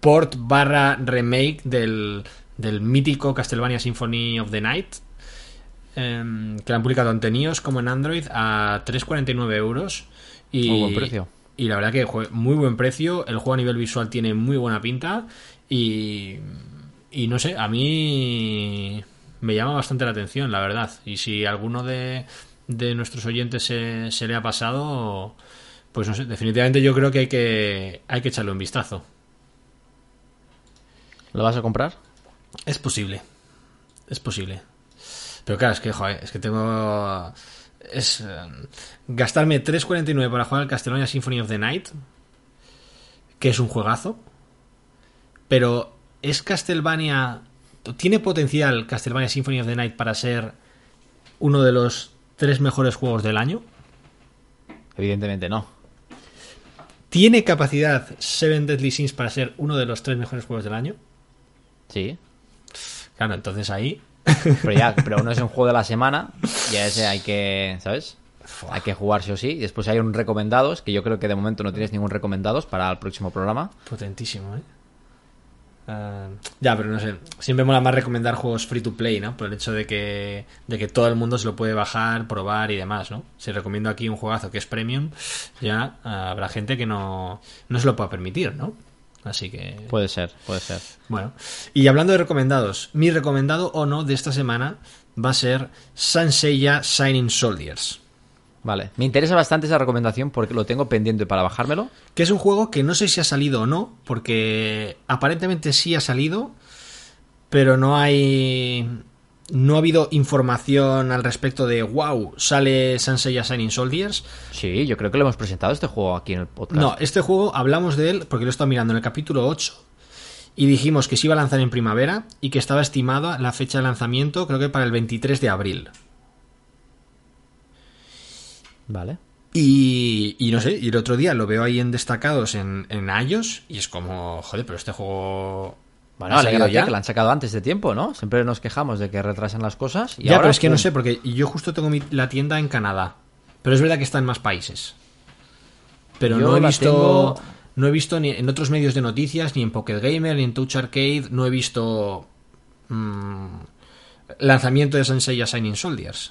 S1: port barra remake del, del mítico Castlevania Symphony of the Night. em, que lo han publicado tanto en como en Android a 3,49 euros. Y,
S2: Muy buen precio.
S1: Y la verdad que muy buen precio. El juego a nivel visual tiene muy buena pinta. Y, y no sé, a mí me llama bastante la atención, la verdad. Y si alguno de, de nuestros oyentes se, se le ha pasado, pues no sé, definitivamente yo creo que hay que, hay que echarle un vistazo.
S2: ¿Lo vas a comprar?
S1: Es posible. Es posible. Pero claro, es que, joder, es que tengo. Es. eh, gastarme 3.49 para jugar al Castlevania Symphony of the Night. Que es un juegazo. Pero es Castlevania. ¿Tiene potencial Castlevania Symphony of the Night para ser uno de los tres mejores juegos del año?
S2: Evidentemente no.
S1: ¿Tiene capacidad Seven Deadly Sins para ser uno de los tres mejores juegos del año?
S2: Sí.
S1: Claro, entonces ahí.
S2: Pero ya, pero uno es un juego de la semana y a ese hay que, ¿sabes? Hay que jugar sí o sí. Y después hay un recomendados, que yo creo que de momento no tienes ningún recomendados para el próximo programa.
S1: Potentísimo, ¿eh? Ah, ya, pero no sé. Siempre mola más recomendar juegos free to play, ¿no? Por el hecho de que, de que todo el mundo se lo puede bajar, probar y demás, ¿no? Si recomiendo aquí un juegazo que es premium, ya ah, habrá gente que no, no se lo pueda permitir, ¿no? Así que.
S2: Puede ser, puede ser.
S1: Bueno, y hablando de recomendados, mi recomendado o no de esta semana va a ser Sanseiya Shining Soldiers.
S2: Vale. Me interesa bastante esa recomendación porque lo tengo pendiente para bajármelo.
S1: Que es un juego que no sé si ha salido o no, porque aparentemente sí ha salido, pero no hay. No ha habido información al respecto de wow, sale Sanseiya Shining Soldiers.
S2: Sí, yo creo que lo hemos presentado este juego aquí en el podcast.
S1: No, este juego hablamos de él porque lo he estado mirando en el capítulo 8 y dijimos que se iba a lanzar en primavera y que estaba estimada la fecha de lanzamiento, creo que para el 23 de abril.
S2: Vale.
S1: Y, y no sé, y el otro día lo veo ahí en destacados en, en iOS y es como, joder, pero este juego.
S2: Bueno,
S1: ¿ha salido
S2: alégrate que lo han sacado antes de tiempo, ¿no? Siempre nos quejamos de que retrasan las cosas. Y
S1: ya,
S2: ahora,
S1: pero es que no sé, porque yo justo tengo mi- la tienda en Canadá. Pero es verdad que está en más países. Pero
S2: Yo
S1: no he
S2: la
S1: visto.
S2: tengo-
S1: No he visto ni en otros medios de noticias, ni en Pocket Gamer, ni en Touch Arcade, no he visto mm, lanzamiento de Sensei Shining Soldiers.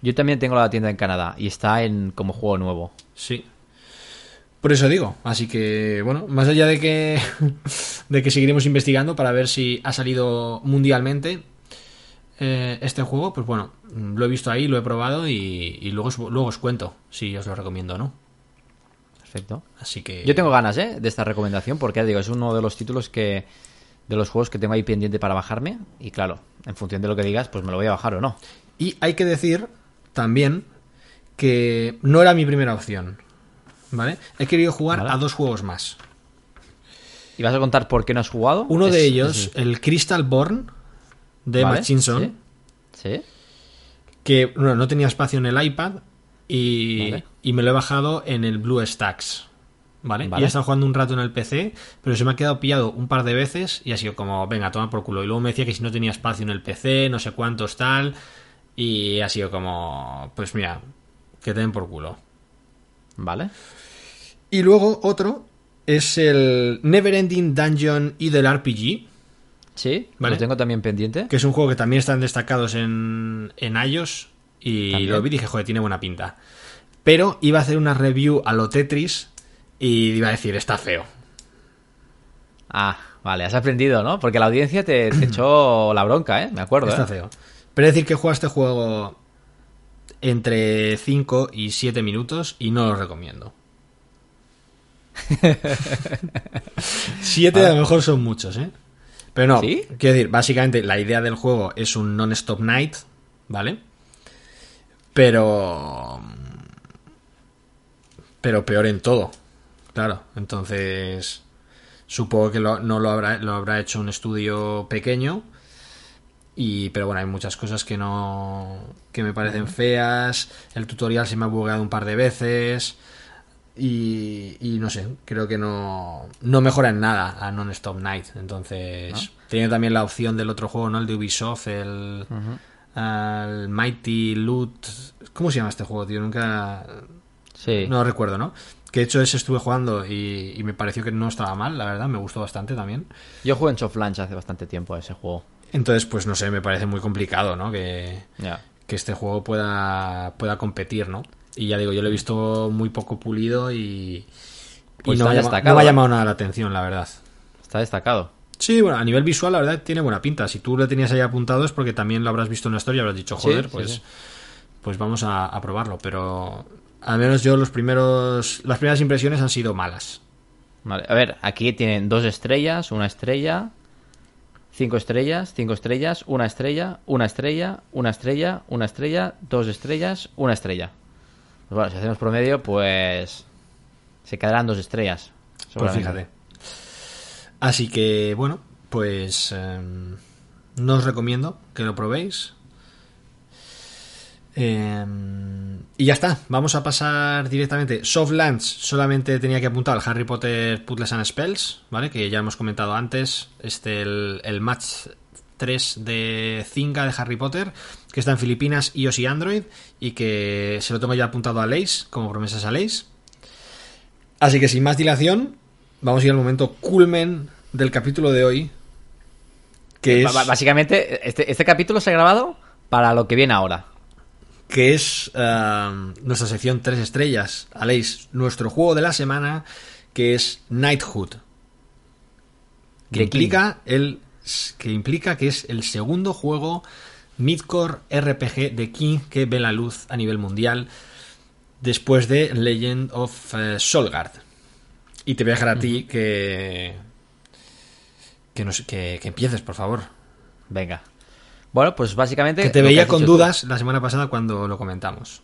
S2: Yo también tengo la tienda en Canadá y está en como juego nuevo.
S1: Sí. Por eso digo. Así que, bueno, más allá de que, de que seguiremos investigando para ver si ha salido mundialmente eh, este juego, pues bueno, lo he visto ahí, lo he probado y, y luego, luego os cuento si os lo recomiendo o no.
S2: Perfecto.
S1: Así que...
S2: Yo tengo ganas, ¿eh? De esta recomendación porque, ya digo, es uno de los títulos que... De los juegos que tengo ahí pendiente para bajarme. Y claro, en función de lo que digas, pues me lo voy a bajar o no.
S1: Y hay que decir también que no era mi primera opción. ¿Vale? He querido jugar
S2: Vale.
S1: a dos juegos más.
S2: ¿Y vas a contar por qué no has jugado?
S1: Uno
S2: Es-
S1: de ellos,
S2: es-
S1: el Crystal Born de
S2: ¿vale?
S1: Machinson.
S2: ¿Sí? ¿Sí?
S1: que bueno, no tenía espacio en el iPad y,
S2: Vale.
S1: y me lo he bajado en el Blue Stacks. ¿Vale?
S2: Vale.
S1: Y he estado jugando un rato en el PC, pero se me ha quedado pillado un par de veces y ha sido como, venga, toma por culo. Y luego me decía que si no tenía espacio en el PC, no sé cuántos tal. Y ha sido como, pues mira, que te den por culo.
S2: Vale.
S1: Y luego otro es el Neverending Dungeon y del RPG,
S2: Sí,
S1: Vale.
S2: lo tengo también pendiente.
S1: que es un juego que también están destacados en, en iOS y
S2: También.
S1: lo vi y dije, joder, tiene buena pinta. Pero iba a hacer una review a lo Tetris y iba a decir, está feo.
S2: Ah, vale, has aprendido, ¿no? Porque la audiencia te, te echó la bronca, ¿eh? Me acuerdo,
S1: Está
S2: ¿eh?
S1: feo. Pero decir que juega este juego entre 5 y 7 minutos y no lo recomiendo. 7 a lo mejor son muchos, ¿eh? Pero no,
S2: ¿Sí?
S1: quiero decir, básicamente la idea del juego es un non-stop night, ¿vale? Pero... Pero peor en todo, claro. Entonces, supongo que lo- no lo habrá, lo habrá hecho un estudio pequeño. Y, pero bueno, hay muchas cosas que no. que me parecen feas. El tutorial se me ha bugueado un par de veces. Y, y no sé, creo que no, no mejora en nada a Non-Stop Night. Entonces, tenía también la opción del otro juego, ¿no? El de Ubisoft, el. el Mighty Loot. ¿Cómo se llama este juego, tío? Nunca.
S2: Sí.
S1: No lo recuerdo, ¿no? Que de hecho ese estuve jugando y, y me pareció que no estaba mal, la verdad, me gustó bastante también.
S2: Yo jugué en Soft Launch hace bastante tiempo a ese juego.
S1: Entonces, pues no sé, me parece muy complicado, ¿no? Que, que este juego pueda, pueda competir, ¿no? Y ya digo, yo lo he visto muy poco pulido y, y
S2: Pues
S1: no, me ha no me ha
S2: ¿eh?
S1: llamado nada la atención, la verdad.
S2: Está destacado.
S1: Sí, bueno, a nivel visual, la verdad, tiene buena pinta. Si tú lo tenías ahí apuntado es porque también lo habrás visto en la historia y habrás dicho, joder,
S2: sí,
S1: pues,
S2: sí.
S1: pues vamos a, a probarlo. Pero al menos yo los primeros, las primeras impresiones han sido malas.
S2: Vale, a ver, aquí tienen dos estrellas, una estrella, cinco estrellas, cinco estrellas, una estrella, una estrella, una estrella, una estrella, dos estrellas, una estrella. Pues bueno, si hacemos promedio, pues se quedarán dos estrellas.
S1: Pues fíjate. Así que, bueno, pues em, no os recomiendo que lo probéis. Em, y ya está, vamos a pasar directamente. Softlands solamente tenía que apuntar al Harry Potter Puzzles and Spells, ¿vale? Que ya hemos comentado antes. Este, el, el match 3 de Zynga de Harry Potter, que está en Filipinas, iOS y Android, y que se lo tengo ya apuntado a Lace, como promesas a Lace. Así que sin más dilación, vamos a ir al momento culmen del capítulo de hoy. Que
S2: Ba-
S1: es,
S2: Básicamente, este, este capítulo se ha grabado para lo que viene ahora.
S1: que es ah, nuestra sección 3 estrellas. Aleix, nuestro juego de la semana, que es Knighthood. Que implica, el, que implica que es el segundo juego midcore RPG de King que ve la luz a nivel mundial después de Legend of eh, Solgard. Y te voy a dejar a ti que, que, nos- que, que empieces, por favor.
S2: Venga. Bueno, pues básicamente.
S1: Que te veía con
S2: tú.
S1: dudas la semana pasada cuando lo comentamos.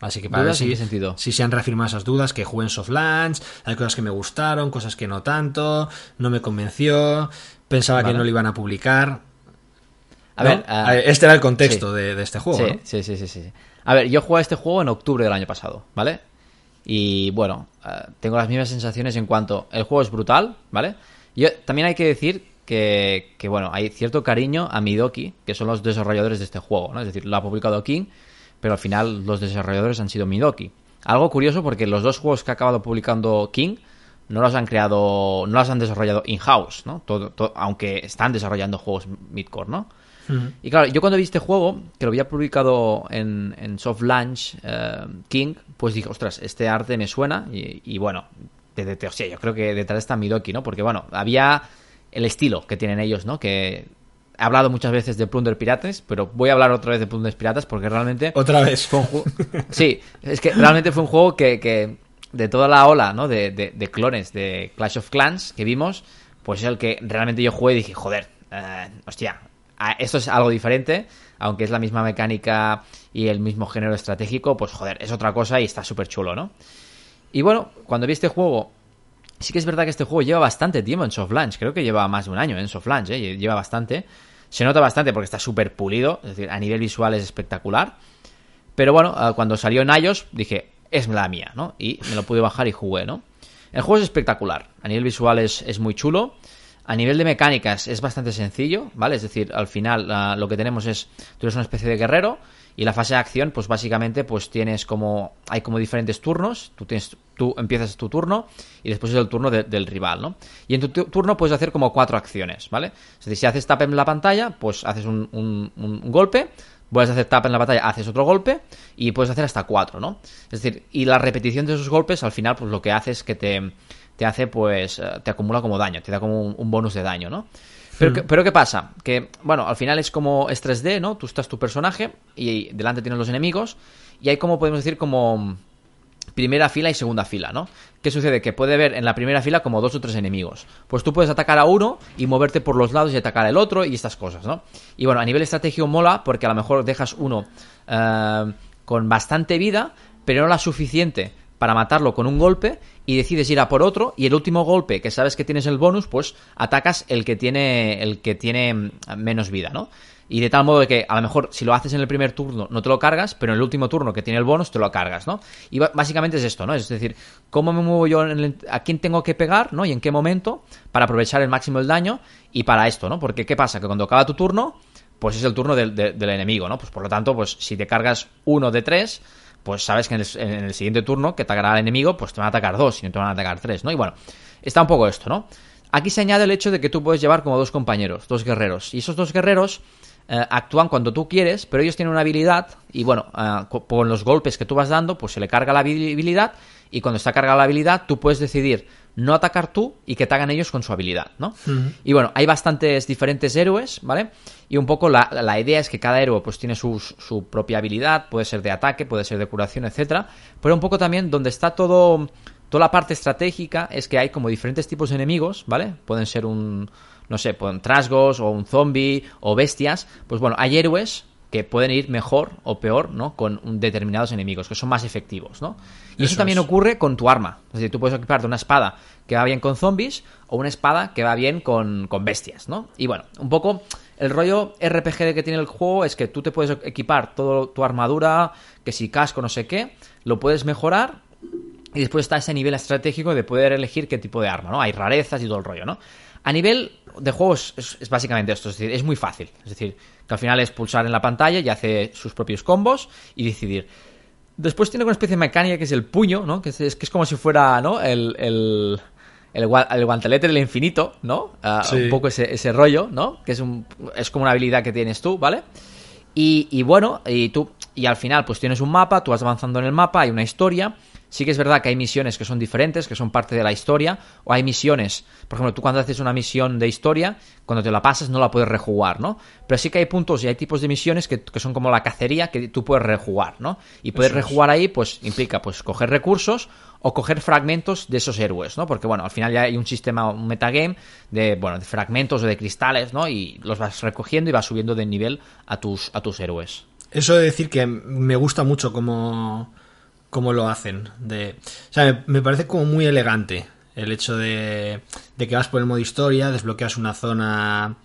S1: Así que para ver
S2: ¿Dudas en
S1: si,
S2: sentido?
S1: si se han reafirmado esas dudas, que jugué en Softlands, hay cosas que me gustaron, cosas que no tanto, no me convenció, pensaba
S2: Vale.
S1: que no lo iban a publicar.
S2: A
S1: No,
S2: ver, ah,
S1: este era el contexto
S2: sí.
S1: de, de este juego.
S2: Sí,
S1: ¿no?
S2: sí, sí, sí, sí. A ver, yo jugué a este juego en octubre del año pasado, ¿vale? Y bueno, eh, tengo las mismas sensaciones en cuanto. El juego es brutal, ¿vale? Yo, también hay que decir que, que, bueno, hay cierto cariño a Midoki, que son los desarrolladores de este juego, ¿no? Es decir, lo ha publicado King, pero al final los desarrolladores han sido Midoki. Algo curioso porque los dos juegos que ha acabado publicando King no los han creado, no los han desarrollado in-house, ¿no? Todo, aunque están desarrollando juegos midcore, ¿no? Y claro, yo cuando vi este juego, que lo había publicado en, en Soft Launch eh, King, pues dije, ostras, este arte me suena y, bueno, de, o sea, yo creo que detrás está Midoki, ¿no? Porque bueno, había el estilo que tienen ellos, ¿no? Que he hablado muchas veces de Plunder Pirates, pero voy a hablar otra vez de Plunder Piratas porque realmente...
S1: Otra vez.
S2: Fue un sí, es que realmente fue un juego que, de toda la ola, ¿no? De, de, clones de Clash of Clans que vimos, pues es el que realmente yo jugué y dije, joder, eh, hostia, esto es algo diferente, aunque es la misma mecánica y el mismo género estratégico, pues joder, es otra cosa y está súper chulo, ¿no? Y bueno, cuando vi este juego, sí que es verdad que este juego lleva bastante tiempo en soft launch, creo que lleva más de un año en soft launch, ¿eh? lleva bastante. Se nota bastante porque está súper pulido, es decir, a nivel visual es espectacular. Pero bueno, ah, cuando salió en iOS dije, es la mía, ¿no? Y me lo pude bajar y jugué, ¿no? El juego es espectacular, a nivel visual es, es muy chulo. A nivel de mecánicas es bastante sencillo, ¿vale? Es decir, al final lo que tenemos es, tú eres una especie de guerrero y la fase de acción, pues básicamente, pues tienes como, hay como diferentes turnos, tú, tienes, tú empiezas tu turno y después es el turno del rival, ¿no? Y en tu turno puedes hacer como cuatro acciones, ¿vale? Es decir, si haces tap en la pantalla, pues haces un, un, golpe, puedes hacer tap en la pantalla, haces otro golpe y puedes hacer hasta cuatro, ¿no? Es decir, y la repetición de esos golpes al final pues lo que hace es que te, te hace pues, eh, te acumula como daño, te da como un, bonus de daño, ¿no? Pero, hmm. pero, ¿qué pasa? Que, bueno, al final es como es 3D, ¿no? Tú estás tu personaje y delante tienes los enemigos y hay como podemos decir como primera fila y segunda fila, ¿no? ¿Qué sucede? Que puede haber en la primera fila como dos o tres enemigos. Pues tú puedes atacar a uno y moverte por los lados y atacar al otro y estas cosas, ¿no? Y bueno, a nivel estratégico mola porque a lo mejor dejas uno eh, con bastante vida, pero no la suficiente para matarlo con un golpe y decides ir a por otro y el último golpe que sabes que tienes el bonus pues atacas el que tiene el que tiene mm, menos vida no y de tal modo que a lo mejor si lo haces en el primer turno no te lo cargas pero en el último turno que tiene el bonus te lo cargas no y básicamente es esto no es decir cómo me muevo yo a quién tengo que pegar no y en qué momento para aprovechar el máximo del daño y para esto no porque qué pasa que cuando acaba tu turno pues es el turno del, enemigo no pues por lo tanto pues si te cargas uno de tres pues sabes que en el, siguiente turno que atacará al enemigo, pues te van a atacar dos y no te van a atacar tres, ¿no? Y bueno, está un poco esto, ¿no? Aquí se añade el hecho de que tú puedes llevar como dos compañeros, dos guerreros. Y esos dos guerreros eh, actúan cuando tú quieres, pero ellos tienen una habilidad y bueno, eh, con los golpes que tú vas dando, pues se le carga la habilidad y cuando está cargada la habilidad tú puedes decidir no atacar tú y que te hagan ellos con su habilidad, ¿no? Y bueno, hay bastantes diferentes héroes, ¿vale? Y un poco la, la idea es que cada héroe pues tiene su, su, propia habilidad, puede ser de ataque, puede ser de curación, etcétera, pero un poco también donde está todo toda la parte estratégica es que hay como diferentes tipos de enemigos, ¿vale? Pueden ser un no sé, pueden trasgos o un zombie o bestias, pues bueno, hay héroes que pueden ir mejor o peor, ¿no? Con determinados enemigos, que son más efectivos, ¿no? Y eso, también ocurre con tu arma. Es decir, tú puedes equiparte una espada que va bien con zombies o una espada que va bien con, con bestias, ¿no? Y bueno, un poco el rollo RPG que tiene el juego es que tú te puedes equipar toda tu armadura, que si casco, no sé qué, lo puedes mejorar y después está ese nivel estratégico de poder elegir qué tipo de arma, ¿no? Hay rarezas y todo el rollo, ¿no? A nivel de juegos es, básicamente esto, es decir, es muy fácil. Es decir, que al final es pulsar en la pantalla y hace sus propios combos y decidir. Después tiene una especie de mecánica que es el puño, ¿no? Que es, que es como si fuera, ¿no? El, el, el, guantelete del infinito, ¿no? Ah, un poco ese, ese, rollo, ¿no? Que es, un, es como una habilidad que tienes tú, ¿vale? Y, y bueno, y tú, y al final pues tienes un mapa, tú vas avanzando en el mapa, hay una historia Sí que es verdad que hay misiones que son diferentes, que son parte de la historia, o hay misiones, por ejemplo, tú cuando haces una misión de historia, cuando te la pasas no la puedes rejugar, ¿no? Pero sí que hay puntos y hay tipos de misiones que, son como la cacería que tú puedes rejugar, ¿no? Y poder rejugar ahí, pues implica, pues, coger recursos o coger fragmentos de esos héroes, ¿no? Porque, bueno, al final ya hay un sistema, un metagame de, bueno, de fragmentos o de cristales, ¿no? Y los vas recogiendo y vas subiendo de nivel a tus, a tus héroes.
S1: Eso de decir que me gusta mucho como cómo lo hacen. De, o sea, me, parece como muy elegante el hecho de, de, que vas por el modo historia, desbloqueas una zona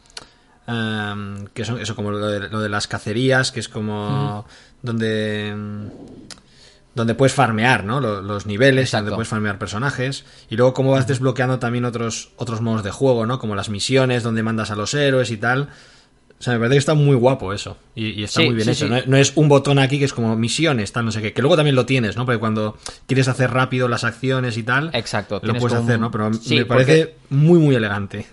S1: em, que son eso como lo de, las cacerías, que es como donde donde puedes farmear, ¿no? Los, niveles, donde puedes farmear personajes. Y luego cómo vas desbloqueando también otros, otros modos de juego, ¿no? Como las misiones, donde mandas a los héroes y tal. O sea, me parece que está muy guapo eso. Y, está muy bien hecho. No, es un botón aquí que es como misiones, tal, no sé qué. Que luego también lo tienes, ¿no? Porque cuando quieres hacer rápido las acciones y tal.
S2: Exacto.
S1: Lo puedes hacer, ¿no? Pero me parece muy, muy elegante.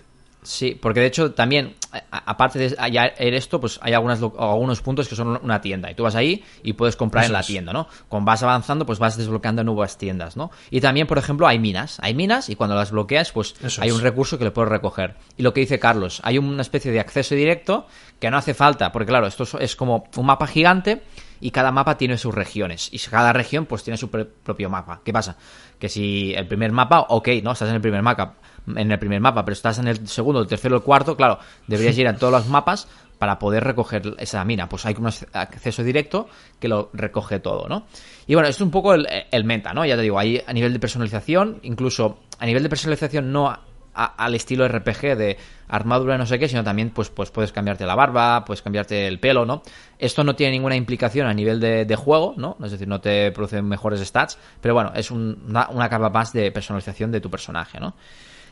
S2: Sí, porque de hecho también, aparte de esto, pues hay algunas, algunos puntos que son una tienda. Y tú vas ahí y puedes comprar en la tienda, ¿no? Cuando vas avanzando, pues vas desbloqueando nuevas tiendas, ¿no? Y también, por ejemplo, hay minas. Hay minas y cuando las bloqueas, pues hay un recurso que le puedes recoger. Y lo que dice Carlos, hay una especie de acceso directo que no hace falta, porque claro, esto es como un mapa gigante y cada mapa tiene sus regiones. Y cada región, pues tiene su propio mapa. ¿Qué pasa? Que si el primer mapa, ok, ¿no? Estás en el primer mapa en el primer mapa, pero estás en el segundo, el tercero, el cuarto, claro, deberías ir a todos los mapas para poder recoger esa mina. Pues hay un acceso directo que lo recoge todo, ¿no? Y bueno, esto es un poco el, meta, ¿no? Ya te digo, ahí a nivel de personalización, incluso a nivel de personalización no al estilo RPG de armadura no sé qué, sino también pues, pues puedes cambiarte la barba, puedes cambiarte el pelo, ¿no? Esto no tiene ninguna implicación a nivel de, juego, ¿no? Es decir, no te produce mejores stats, pero bueno, es una, una capa más de personalización de tu personaje, ¿no?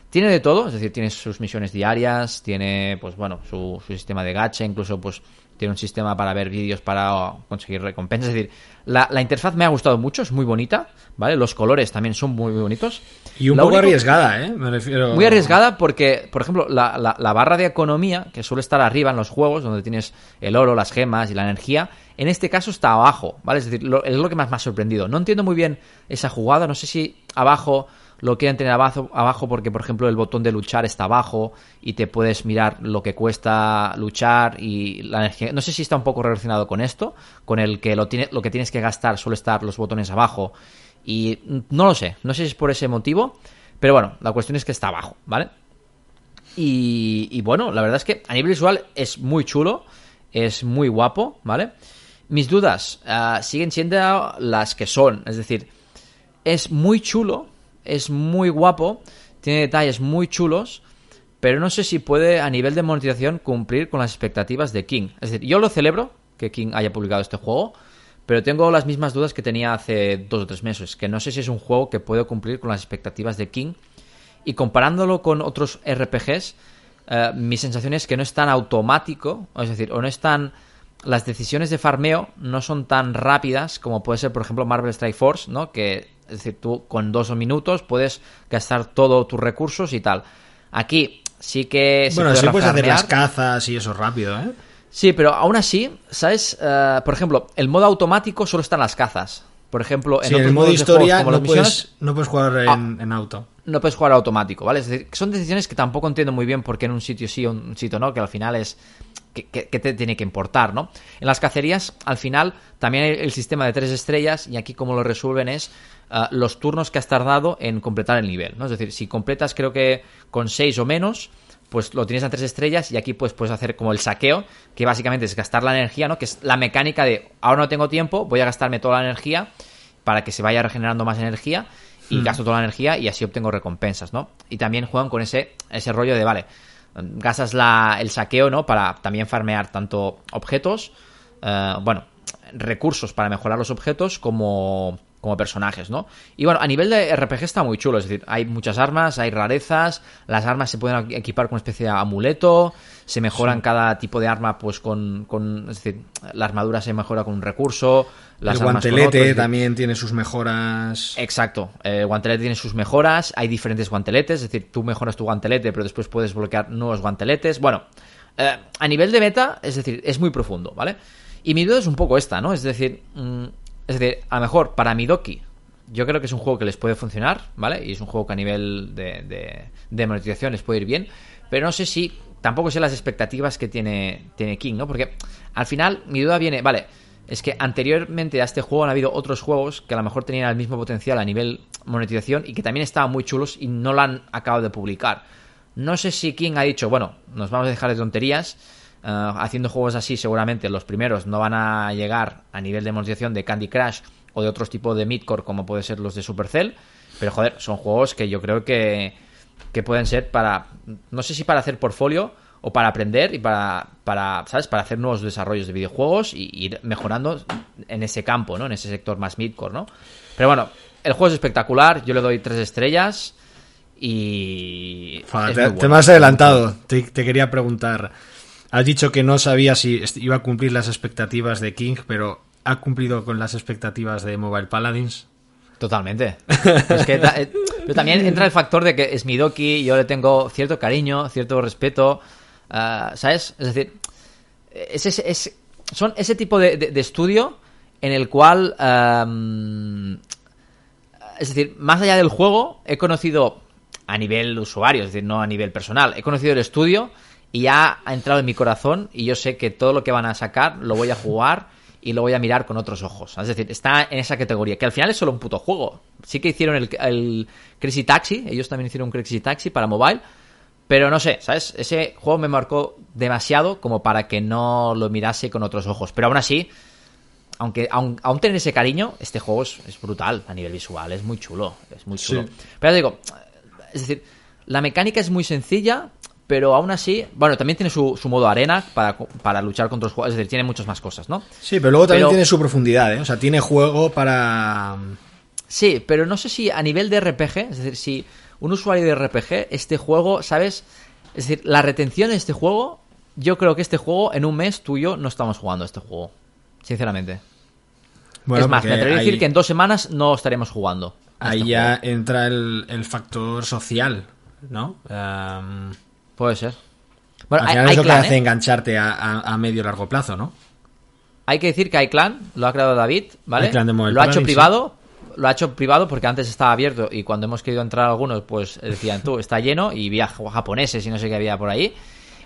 S2: Tiene de todo, es decir, tiene sus misiones diarias, tiene, pues bueno, su, sistema de gacha, incluso pues tiene un sistema para ver vídeos para conseguir recompensas. Es decir, la, interfaz me ha gustado mucho, es muy bonita, ¿vale? Los colores también son muy, bonitos.
S1: Y un poco arriesgada, ¿eh? Me refiero...
S2: Muy arriesgada porque, por ejemplo, la, la, barra de economía, que suele estar arriba en los juegos, donde tienes el oro, las gemas y la energía, en este caso está abajo, ¿vale? Es decir, es lo que más me ha sorprendido. No entiendo muy bien esa jugada, no sé si abajo lo quieren tener abajo, porque, por ejemplo, el botón de luchar está abajo y te puedes mirar lo que cuesta luchar y la energía. No sé si está un poco relacionado con esto, con el que lo, tiene, lo que tienes que gastar suele estar los botones abajo y no lo sé, no sé si es por ese motivo, pero bueno, la cuestión es que está abajo, ¿vale? Y, bueno, la verdad es que a nivel visual es muy chulo, es muy guapo, ¿vale? Mis dudas ah, siguen siendo las que son, es decir, es muy chulo, es muy guapo, tiene detalles muy chulos, pero no sé si puede a nivel de monetización cumplir con las expectativas de King. Es decir, yo lo celebro que King haya publicado este juego, pero tengo las mismas dudas que tenía hace dos o tres meses, que no sé si es un juego que puede cumplir con las expectativas de King. Y comparándolo con otros RPGs, eh, mi sensación es que no es tan automático, es decir, o no es tan... Las decisiones de farmeo no son tan rápidas como puede ser, por ejemplo, Marvel Strike Force, ¿no? Que es decir, tú con dos minutos puedes gastar todos tus recursos y tal. Aquí sí que...
S1: bueno, sí puedes hacer las cazas y eso rápido, ¿eh?
S2: Sí, pero aún así, ¿sabes? Eh, por ejemplo, el modo automático solo están las cazas. Por ejemplo,
S1: en el modo historia no, puedes, no puedes jugar ah, en, auto.
S2: No puedes jugar automático, ¿vale? Es decir, son decisiones que tampoco entiendo muy bien por qué en un sitio sí o un sitio no, que al final es que, te tiene que importar, ¿no? En las cacerías, al final, también hay el sistema de tres estrellas y aquí como lo resuelven es uh, los turnos que has tardado en completar el nivel, ¿no? Es decir, si completas creo que con seis o menos, pues lo tienes a tres estrellas y aquí pues puedes hacer como el saqueo, que básicamente es gastar la energía, ¿no? Que es la mecánica de ahora no tengo tiempo, voy a gastarme toda la energía para que se vaya regenerando más energía y hmm. gasto toda la energía y así obtengo recompensas, ¿no? Y también juegan con ese, ese rollo de, vale, gastas la, el saqueo, ¿no? Para también farmear tanto objetos, eh, bueno, recursos para mejorar los objetos como como personajes, ¿no? Y bueno, a nivel de RPG está muy chulo, es decir, hay muchas armas, hay rarezas, las armas se pueden equipar con una especie de amuleto, se mejoran cada tipo de arma pues con, con, es decir, la armadura se mejora con un recurso,
S1: las el guantelete también tiene sus mejoras.
S2: Exacto, el guantelete tiene sus mejoras, hay diferentes guanteletes, es decir, tú mejoras tu guantelete, pero después puedes bloquear nuevos guanteletes. Bueno, eh, a nivel de meta, es decir, es muy profundo, ¿vale? Y mi duda es un poco esta, ¿no? Es decir, mm, es decir, a lo mejor para Midoki, yo creo que es un juego que les puede funcionar, ¿vale? Y es un juego que a nivel de, de, monetización les puede ir bien. Pero no sé si. Tampoco sé las expectativas que tiene, tiene King, ¿no? Porque al final mi duda viene. Vale, es que anteriormente a este juego han habido otros juegos que a lo mejor tenían el mismo potencial a nivel monetización y que también estaban muy chulos y no lo han acabado de publicar. No sé si King ha dicho, bueno, nos vamos a dejar de tonterías eh, haciendo juegos así seguramente los primeros no van a llegar a nivel de monetización de Candy Crush o de otros tipos de midcore como puede ser los de Supercell, pero joder, son juegos que yo creo que, que pueden ser para, no sé si para hacer portfolio o para aprender y para, para, ¿sabes? Para hacer nuevos desarrollos de videojuegos y ir mejorando en ese campo, ¿no? En ese sector más midcore, ¿no? Pero bueno, el juego es espectacular, yo le doy tres estrellas y...
S1: te, me has adelantado, te, te quería preguntar... has dicho que no sabía si iba a cumplir las expectativas de King, pero ¿ha cumplido con las expectativas de Mobile Paladins?
S2: Totalmente. es que eh, pero también entra el factor de que es mi Doki, yo le tengo cierto cariño, cierto respeto, ah, ¿sabes? Es decir, son ese tipo de, estudio en el cual, es decir, más allá del juego, he conocido a nivel usuario, es decir, no a nivel personal, he conocido el estudio y ya ha entrado en mi corazón y yo sé que todo lo que van a sacar lo voy a jugar y lo voy a mirar con otros ojos. Es decir, está en esa categoría, que al final es solo un puto juego. Sí que hicieron el, el Crazy Taxi, ellos también hicieron un Crazy Taxi para mobile, pero no sé, ¿sabes? Ese juego me marcó demasiado como para que no lo mirase con otros ojos. Pero aún así, aunque aún, tener ese cariño, este juego es, brutal a nivel visual, es muy chulo, es muy chulo. Pero digo, es decir, la mecánica es muy sencilla, pero aún así, bueno, también tiene su, modo arena para, luchar contra los jugadores, es decir, tiene muchas más cosas, ¿no?
S1: Sí, pero luego también tiene su profundidad, ¿eh? O sea, tiene juego para...
S2: Sí, pero no sé si a nivel de RPG, es decir, si un usuario de RPG, este juego, ¿sabes? Es decir, la retención de este juego, yo creo que este juego, en un mes tú y yo no estamos jugando este juego, sinceramente. Bueno, es más, me atrevería a decir que en dos semanas no estaremos jugando.
S1: Ahí este ya entra el, factor social, ¿no?
S2: Puede ser.
S1: Bueno, Al final es lo que hace ¿eh? engancharte a, medio largo plazo, ¿no?
S2: Hay que decir que hay clan, lo ha creado David, ¿vale? lo ha hecho privado, lo ha hecho privado porque antes estaba abierto y cuando hemos querido entrar algunos, pues decían tú, está lleno y había japoneses y no sé qué había por ahí.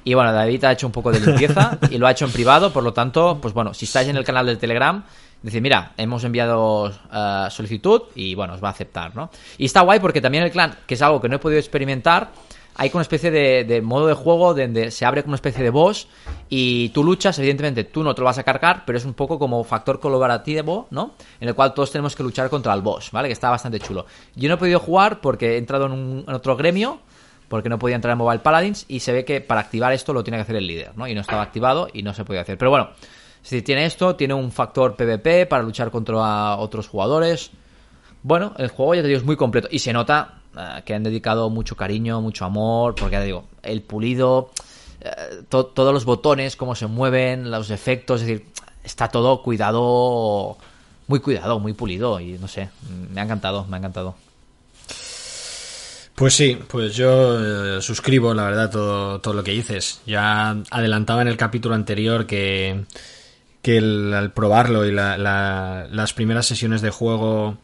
S2: Y bueno, David ha hecho un poco de limpieza y lo ha hecho en privado, por lo tanto, pues bueno, si estáis en el canal del Telegram, decir, mira, hemos enviado uh, solicitud y bueno, os va a aceptar, ¿no? Y está guay porque también el clan, que es algo que no he podido experimentar, hay como una especie de, modo de juego donde se abre como una especie de boss y tú luchas, evidentemente tú no te lo vas a cargar, pero es un poco como factor colaborativo, ¿no? En el cual todos tenemos que luchar contra el boss, ¿vale? Que está bastante chulo. Yo no he podido jugar porque he entrado en, otro gremio, porque no podía entrar en Mobile Paladins y se ve que para activar esto lo tiene que hacer el líder, ¿no? Y no estaba activado y no se podía hacer. Pero bueno, si tiene esto, tiene un factor PvP para luchar contra otros jugadores. Bueno, el juego ya te digo es muy completo y se nota que han dedicado mucho cariño, mucho amor, porque ya digo, el pulido, eh, todos los botones, cómo se mueven, los efectos, es decir, está todo cuidado, muy cuidado, muy pulido y no sé, me ha encantado, me ha encantado.
S1: Pues sí, pues yo eh, suscribo, la verdad, todo, todo lo que dices. Ya adelantaba en el capítulo anterior que, que al probarlo y las primeras sesiones de juego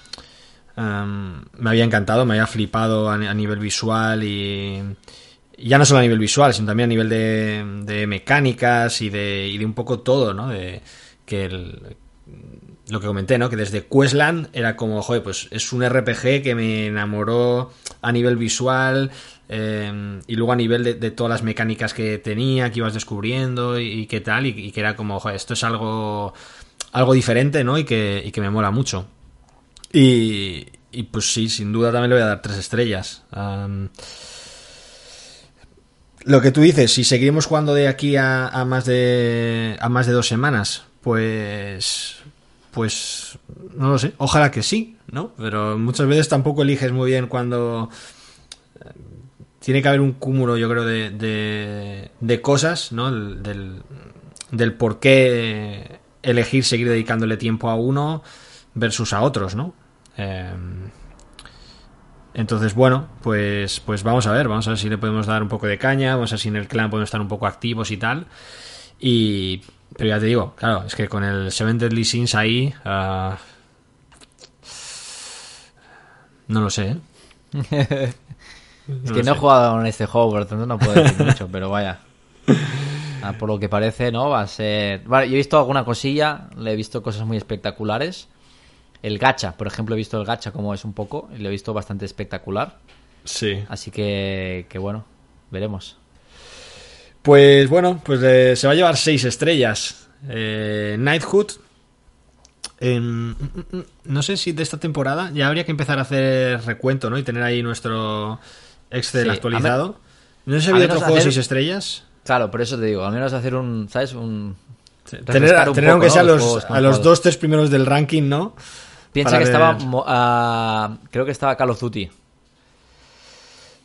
S1: me había encantado, me había flipado a, nivel visual y, ya no solo a nivel visual, sino también a nivel de, mecánicas y de, y de, un poco todo, ¿no? De, que lo que comenté, ¿no? Que desde Questland era como, joder, pues es un RPG que me enamoró a nivel visual em, y luego a nivel de, todas las mecánicas que tenía, que ibas descubriendo y, qué tal, y, que era como, joder, esto es algo, algo diferente, ¿no? Y que, y que me mola mucho. Y, y pues sí, sin duda también le voy a dar tres estrellas. lo que tú dices, si seguimos jugando de aquí a, más de a más de dos semanas, pues pues no lo sé, ojalá que sí, ¿no? Pero muchas veces tampoco eliges muy bien cuando eh, tiene que haber un cúmulo, yo creo, de, de, de cosas, ¿no? Del, del por qué elegir seguir dedicándole tiempo a uno versus a otros, ¿no? Em, entonces, bueno, pues, pues vamos a ver, vamos a ver si le podemos dar un poco de caña, vamos a ver si en el clan podemos estar un poco activos y tal. Y, pero ya te digo, claro, es que con el Seven Deadly Sins ahí, ah, no lo sé.
S2: ¿eh? es que no he jugado en este juego, por lo tanto no puedo decir mucho, pero vaya. Ah, por lo que parece, ¿no? Va a ser. Vale, yo he visto alguna cosilla, le he visto cosas muy espectaculares. El gacha, por ejemplo, he visto el gacha como es un poco, y lo he visto bastante espectacular.
S1: Sí.
S2: Así que, que bueno, veremos.
S1: Pues bueno, pues eh, se va a llevar seis estrellas. Eh, Knighthood. Mm, mm, mm, no sé si de esta temporada ya habría que empezar a hacer recuento, ¿no? Y tener ahí nuestro Excel actualizado. No sé si había otro juego de seis estrellas.
S2: Claro, por eso te digo, al menos hacer un, ¿sabes? Un...
S1: tener, aunque sea los, a los dos, tres primeros del ranking, ¿no?
S2: Piensa que estaba. Uh, creo que estaba Call of Duty.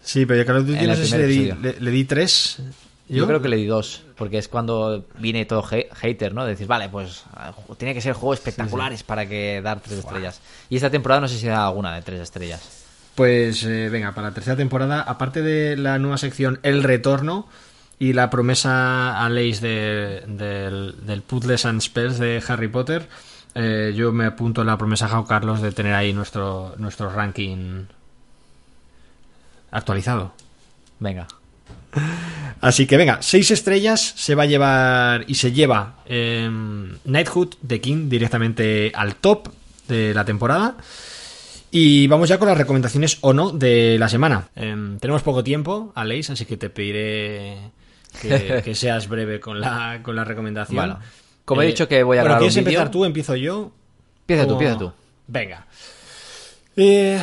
S1: Sí, pero yo Call of Duty no sé si le di, le, di, tres.
S2: Yo, creo que le di dos, porque es cuando viene todo hater, ¿no? De decir, vale, pues tiene que ser juegos espectaculares para que dar tres estrellas. Y esta temporada no sé si da alguna de tres estrellas.
S1: Pues eh, venga, para la tercera temporada, aparte de la nueva sección El Retorno y la promesa a Leis de, del, del Puzzles and Spells de Harry Potter, eh, yo me apunto a la promesa a Jao Carlos de tener ahí nuestro, nuestro ranking actualizado.
S2: Venga.
S1: Así que venga, seis estrellas se va a llevar y se lleva eh, Knighthood de King directamente al top de la temporada. Y vamos ya con las recomendaciones o no de la semana. Em, tenemos poco tiempo, Aleix, así que te pediré que, seas breve con la, con la recomendación.
S2: Como he eh, dicho que voy a
S1: bueno, ¿quieres empezar tú? ¿Empiezo yo?
S2: Empieza tú, empieza tú.
S1: Venga. Eh,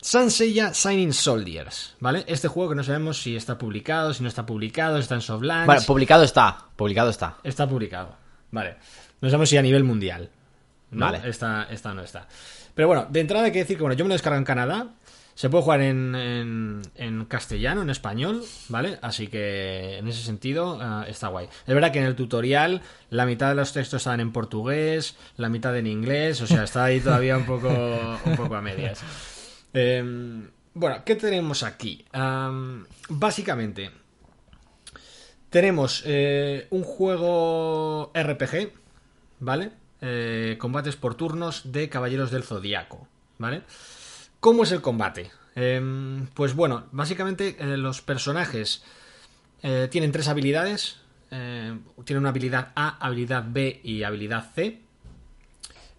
S1: Sanseiya Signing Soldiers, ¿vale? Este juego que no sabemos si está publicado, si no está publicado, está en Softlands.
S2: Vale, publicado está, publicado está.
S1: Está publicado, vale. No sabemos si a nivel mundial. Vale. Esta, esta no está. Pero bueno, de entrada hay que decir que bueno, yo me lo descargo en Canadá. Se puede jugar en, en, castellano, en español, ¿vale? Así que en ese sentido eh, está guay. Es verdad que en el tutorial la mitad de los textos están en portugués, la mitad en inglés, o sea, está ahí todavía un poco, un poco a medias. Em, bueno, ¿qué tenemos aquí? básicamente, tenemos eh, un juego RPG, ¿vale? Eh, combates por turnos de Caballeros del Zodíaco, ¿vale? ¿Cómo es el combate? Em, pues bueno, básicamente eh, los personajes eh, tienen tres habilidades. tienen una habilidad A, habilidad B y habilidad C.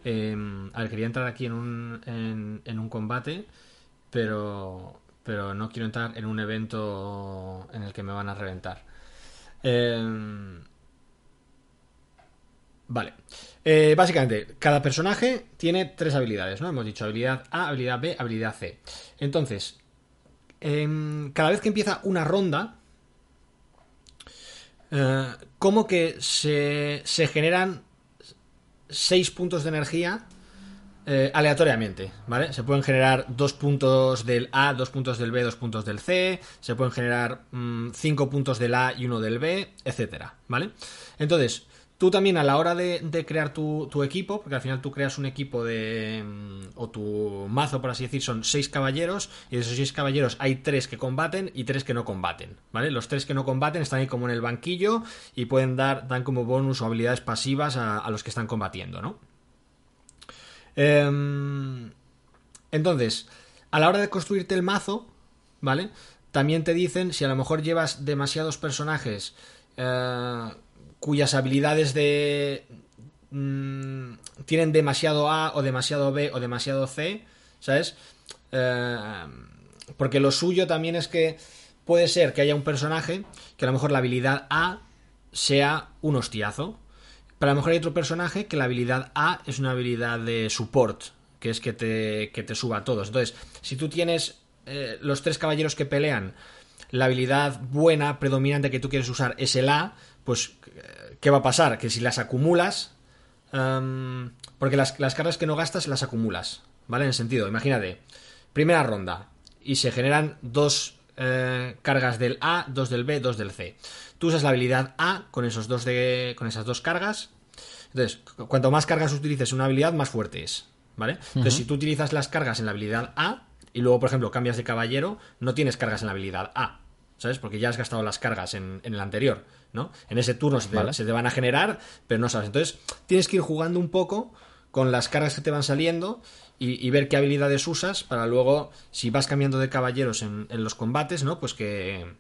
S1: Em, a ver, quería entrar aquí en un, en, un combate, pero, pero no quiero entrar en un evento en el que me van a reventar. Em, vale. Eh, básicamente, cada personaje tiene tres habilidades, ¿no? Hemos dicho habilidad A, habilidad B, habilidad C. Entonces, em, cada vez que empieza una ronda, eh, como que se, generan seis puntos de energía eh, aleatoriamente, ¿vale? Se pueden generar dos puntos del A, dos puntos del B, dos puntos del C, se pueden generar mm, cinco puntos del A y uno del B, etcétera, ¿vale? Entonces, Tú también a la hora de, crear tu, equipo, porque al final tú creas un equipo de... Mm, o tu mazo, por así decir, son seis caballeros, y de esos seis caballeros hay tres que combaten y tres que no combaten, ¿vale? Los tres que no combaten están ahí como en el banquillo y pueden dar, dan como bonus o habilidades pasivas a, los que están combatiendo, ¿no? Em, entonces, a la hora de construirte el mazo, ¿vale? También te dicen si a lo mejor llevas demasiados personajes... Eh, cuyas habilidades de mm, tienen demasiado A o demasiado B o demasiado C, ¿sabes? Eh, porque lo suyo también es que puede ser que haya un personaje que a lo mejor la habilidad A sea un hostiazo, pero a lo mejor hay otro personaje que la habilidad A es una habilidad de support, que es que te, que te suba a todos. Entonces, si tú tienes eh, los tres caballeros que pelean, la habilidad buena, predominante que tú quieres usar es el A, pues ¿qué va a pasar? Que si las acumulas, em, porque las, cargas que no gastas las acumulas, ¿vale? En el sentido, imagínate, primera ronda y se generan dos eh, cargas del A, dos del B, dos del C. Tú usas la habilidad A con, esos dos de, con esas dos cargas. Entonces, cuanto más cargas utilices una habilidad, más fuerte es, ¿vale? Entonces, si tú utilizas las cargas en la habilidad A y luego, por ejemplo, cambias de caballero, no tienes cargas en la habilidad A, ¿sabes? Porque ya has gastado las cargas en el anterior. ¿No? En ese turno se te, van a generar, pero no sabes. Entonces, tienes que ir jugando un poco con las cargas que te van saliendo y, ver qué habilidades usas para luego, si vas cambiando de caballeros en, los combates, ¿no? Pues que,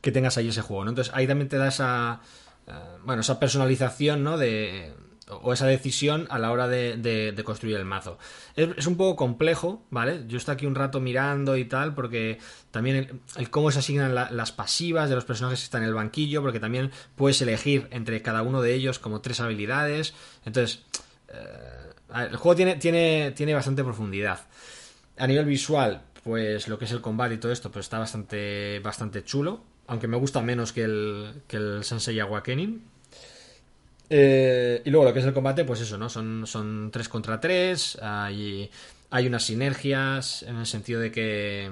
S1: que tengas ahí ese juego, ¿no? Entonces, ahí también te da esa, eh, bueno, esa personalización, ¿no? De, o esa decisión a la hora de, construir el mazo. Es, un poco complejo, ¿vale? Yo estoy aquí un rato mirando y tal, porque también el, cómo se asignan las pasivas de los personajes que están en el banquillo, porque también puedes elegir entre cada uno de ellos como tres habilidades. Entonces, eh, el juego tiene, tiene, tiene bastante profundidad. A nivel visual, pues lo que es el combate y todo esto, pues está bastante, bastante chulo. Aunque me gusta menos que el, que el Sensei Awakening, eh, y luego lo que es el combate, pues eso, ¿no? Son, son 3 contra 3, hay, hay unas sinergias en el sentido de que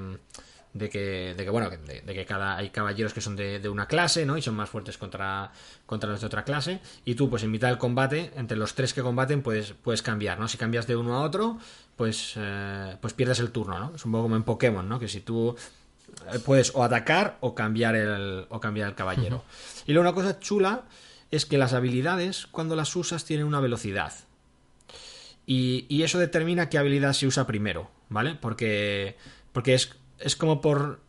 S1: de que, de que bueno, de, que cada hay caballeros que son de, una clase, ¿no? Y son más fuertes contra, contra los de otra clase. Y tú, pues en mitad del combate, entre los tres que combaten, puedes, puedes cambiar, ¿no? Si cambias de uno a otro, pues, eh, pues pierdes el turno, ¿no? Es un poco como en Pokémon, ¿no? Que si tú eh, puedes o atacar o cambiar el, o cambiar el caballero. Y luego una cosa chula es que las habilidades, cuando las usas, tienen una velocidad. Y, eso determina qué habilidad se usa primero, ¿vale? Porque, porque es, es como por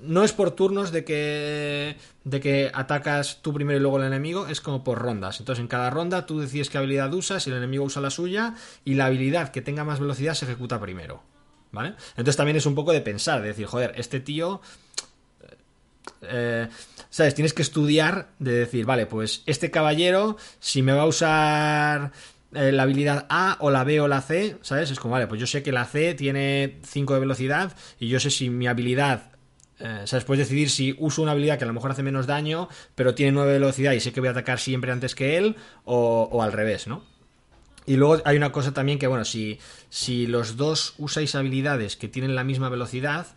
S1: no es por turnos de que de que atacas tú primero y luego el enemigo, es como por rondas. Entonces, en cada ronda tú decides qué habilidad usas, y el enemigo usa la suya y la habilidad que tenga más velocidad se ejecuta primero, ¿vale? Entonces también es un poco de pensar, de decir, joder, este tío eh, ¿Sabes? Tienes que estudiar de decir, vale, pues este caballero, si me va a usar eh, la habilidad A o la B o la C, ¿sabes? Es como, vale, pues yo sé que la C tiene 5 de velocidad y yo sé si mi habilidad eh, ¿Sabes? Puedes decidir si uso una habilidad que a lo mejor hace menos daño, pero tiene 9 de velocidad y sé que voy a atacar siempre antes que él, o, al revés, ¿no? Y luego hay una cosa también que, bueno, si, si los dos usáis habilidades que tienen la misma velocidad,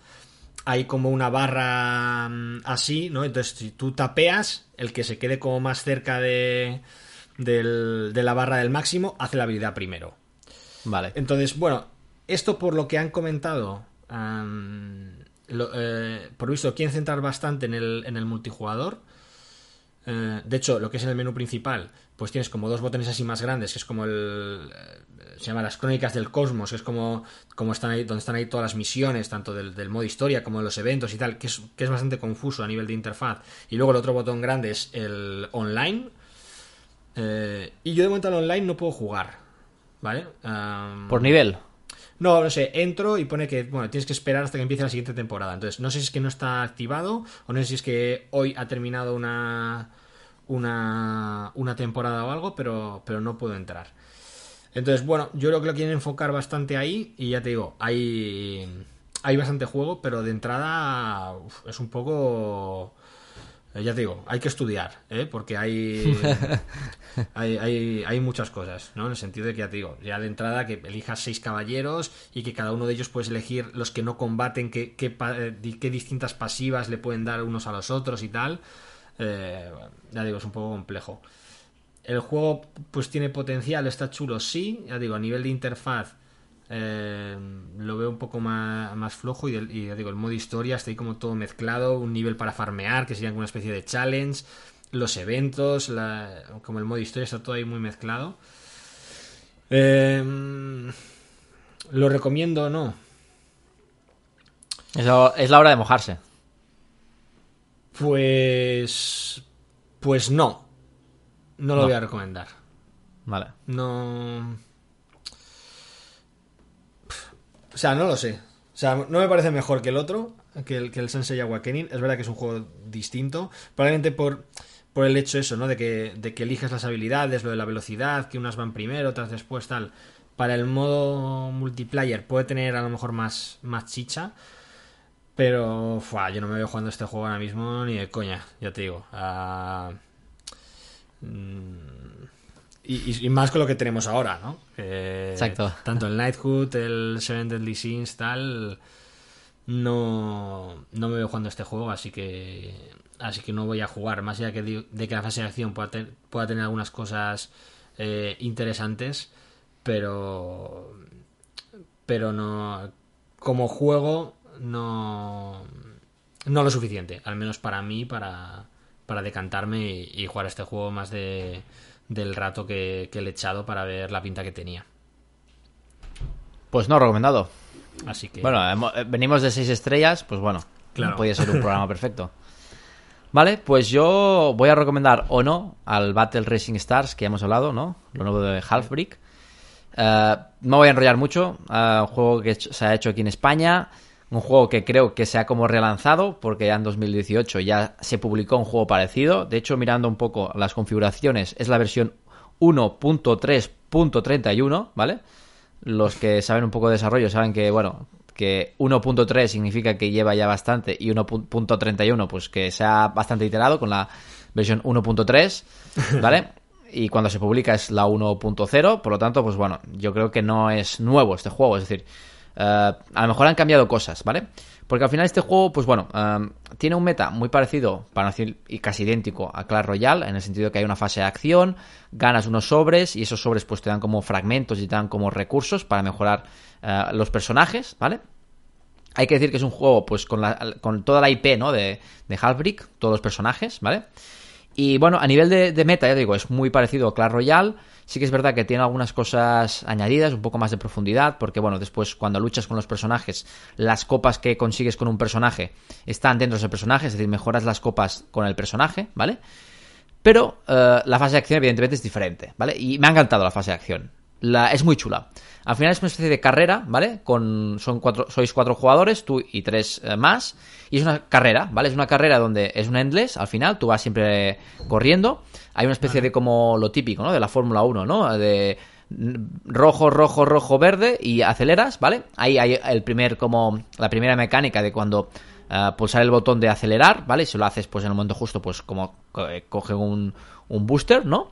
S1: hay como una barra mm, así, ¿no? Entonces, si tú tapeas, el que se quede como más cerca de, de la barra del máximo, hace la habilidad primero.
S2: Vale.
S1: Entonces, bueno, esto por lo que han comentado, eh, por visto, quieren centrar bastante en el, en el multijugador. Eh, de hecho, lo que es en el menú principal, pues tienes como dos botones así más grandes, que es como el. Eh, se llama las crónicas del cosmos, que es como, como están ahí, donde están ahí todas las misiones, tanto del, modo historia como de los eventos y tal, que es, que es bastante confuso a nivel de interfaz. Y luego el otro botón grande es el online, eh, y yo de momento al online no puedo jugar. ¿Vale?
S2: ¿Por nivel?
S1: No, no sé, entro y pone que, bueno, tienes que esperar hasta que empiece la siguiente temporada. Entonces, no sé si es que no está activado o no sé si es que hoy ha terminado una, una, una temporada o algo, pero, pero no puedo entrar. Entonces, bueno, yo creo que lo quieren enfocar bastante ahí y ya te digo, hay, hay bastante juego, pero de entrada es un poco eh, ya te digo, hay que estudiar, ¿eh? porque hay, hay, hay, muchas cosas, ¿no? En el sentido de que ya te digo, ya de entrada que elijas seis caballeros y que cada uno de ellos puedes elegir los que no combaten, qué, qué, eh, qué distintas pasivas le pueden dar unos a los otros y tal. Eh, ya digo, es un poco complejo. El juego pues tiene potencial, está chulo, sí, ya digo, a nivel de interfaz eh, lo veo un poco más, flojo y, digo, el modo historia está ahí como todo mezclado, un nivel para farmear, que sería una especie de challenge, los eventos, como el modo historia está todo ahí muy mezclado. Eh, ¿Lo recomiendo o no?
S2: Es la, hora de mojarse.
S1: Pues... Pues no. No lo voy a recomendar.
S2: Vale.
S1: No... O sea, no lo sé. O sea, no me parece mejor que el otro, que el, que el Sensei Awakening. Es verdad que es un juego distinto. Probablemente por, por el hecho eso, ¿no? De que, de que elijas las habilidades, lo de la velocidad, que unas van primero, otras después, tal. Para el modo multiplayer puede tener a lo mejor más, más chicha. Pero, yo no me veo jugando este juego ahora mismo ni de coña, ya te digo. Uh, y, más con lo que tenemos ahora, ¿no?
S2: Exacto.
S1: Tanto el Knighthood, el Seven Deadly Sins, tal. No, no me veo jugando este juego, así que así que no voy a jugar. Más allá que de, que la fase de acción pueda, pueda tener algunas cosas eh, interesantes, pero pero no como juego no no lo suficiente, al menos para mí para para decantarme y jugar este juego más de del rato que, le he echado para ver la pinta que tenía.
S2: Pues no recomendado.
S1: Así que.
S2: Bueno, eh, venimos de seis estrellas, pues bueno, claro. podía ser un programa perfecto. Vale, pues yo voy a recomendar o no al Battle Racing Stars, que ya hemos hablado, ¿no? Lo nuevo de Halfbrick. Uh, no voy a enrollar mucho. Uh, un juego que se ha hecho aquí en España. Un juego que creo que se ha como relanzado, porque ya en 2018 ya se publicó un juego parecido. De hecho, mirando un poco las configuraciones, es la versión 1.3.31, ¿vale? Los que saben un poco de desarrollo saben que, bueno, que 1.3 significa que lleva ya bastante y 1.31 pues que se ha bastante iterado con la versión 1.3, ¿vale? y cuando se publica es la 1.0, por lo tanto, pues bueno, yo creo que no es nuevo este juego, es decir, eh, a lo mejor han cambiado cosas, ¿vale? Porque al final este juego, pues bueno, tiene un meta muy parecido, para decir y casi idéntico a Clash Royale, en el sentido que hay una fase de acción, ganas unos sobres y esos sobres pues te dan como fragmentos y te dan como recursos para mejorar eh, los personajes, ¿vale? Hay que decir que es un juego pues con, la, con toda la IP, ¿no? De, de todos los personajes, ¿vale? Y bueno, a nivel de, meta, ya digo, es muy parecido a Clash Royale. Sí que es verdad que tiene algunas cosas añadidas, un poco más de profundidad, porque bueno, después cuando luchas con los personajes, las copas que consigues con un personaje están dentro de ese personaje, es decir, mejoras las copas con el personaje, ¿vale? Pero eh, la fase de acción evidentemente es diferente, ¿vale? Y me ha encantado la fase de acción. La, es muy chula. Al final es una especie de carrera, ¿vale? Con, son cuatro, sois cuatro jugadores, tú y tres eh, más. Y es una carrera, ¿vale? Es una carrera donde es un endless, al final, tú vas siempre corriendo. Hay una especie de como lo típico, ¿no? De la Fórmula 1, ¿no? De rojo, rojo, rojo, verde y aceleras, ¿vale? Ahí hay el primer, como, la primera mecánica de cuando uh, pulsar el botón de acelerar, ¿vale? Si lo haces, pues en el momento justo, pues como eh, coge un, un booster, ¿no?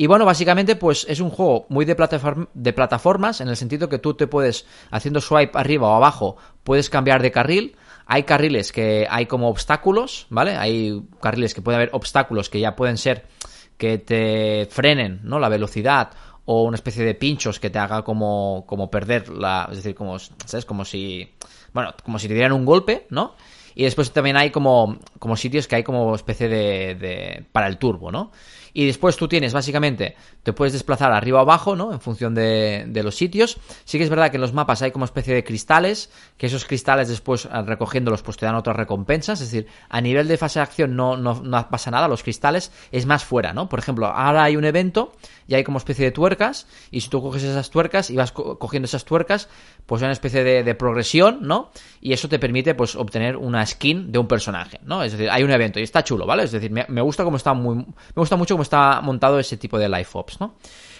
S2: Y bueno, básicamente pues es un juego muy de, plataformas en el sentido que tú te puedes, haciendo swipe arriba o abajo, puedes cambiar de carril. Hay carriles que hay como obstáculos, ¿vale? Hay carriles que puede haber obstáculos que ya pueden ser que te frenen, ¿no? La velocidad o una especie de pinchos que te haga como, como perder la, es decir, como, ¿sabes? Como si, bueno, como si te dieran un golpe, ¿no? Y después también hay como, como sitios que hay como especie de, de para el turbo, ¿no? Y después tú tienes, básicamente, te puedes desplazar arriba o abajo, ¿no? En función de, de, los sitios. Sí que es verdad que en los mapas hay como especie de cristales, que esos cristales después eh, recogiéndolos pues te dan otras recompensas. Es decir, a nivel de fase de acción no, no, no pasa nada, los cristales es más fuera, ¿no? Por ejemplo, ahora hay un evento y hay como especie de tuercas, y si tú coges esas tuercas y vas co cogiendo esas tuercas, pues hay una especie de, progresión, ¿no? Y eso te permite, pues, obtener una skin de un personaje, ¿no? Es decir, hay un evento y está chulo, ¿vale? Es decir, me, gusta cómo está muy, me gusta mucho cómo está montado ese tipo de life ops, ¿no?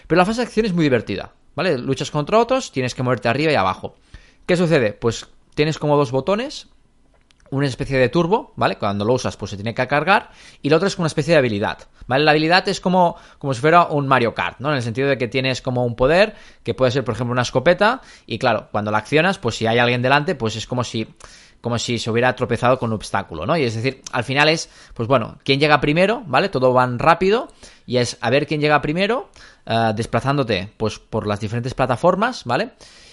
S2: Pero la fase de acción es muy divertida, ¿vale? Luchas contra otros, tienes que moverte arriba y abajo. ¿Qué sucede? Pues tienes como dos botones, una especie de turbo, ¿vale? Cuando lo usas, pues se tiene que cargar. Y la otra es como una especie de habilidad, ¿vale? La habilidad es como, como si fuera un Mario Kart, ¿no? En el sentido de que tienes como un poder, que puede ser, por ejemplo, una escopeta. Y claro, cuando la accionas, pues si hay alguien delante, pues es como si como si se hubiera tropezado con un obstáculo, ¿no? Y es decir, al final es, pues bueno, quién llega primero, ¿vale? Todo van rápido y es a ver quién llega primero, uh, desplazándote, pues por las diferentes plataformas, ¿vale?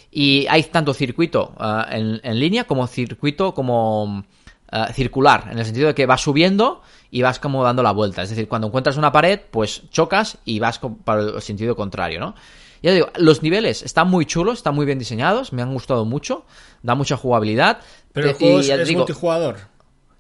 S2: Y hay tanto circuito uh, en, línea como circuito como uh, circular, en el sentido de que vas subiendo y vas como dando la vuelta. Es decir, cuando encuentras una pared, pues chocas y vas para el sentido contrario, ¿no? Ya digo, los niveles están muy chulos, están muy bien diseñados, me han gustado mucho, da mucha jugabilidad.
S1: Pero el juego es, es digo, multijugador.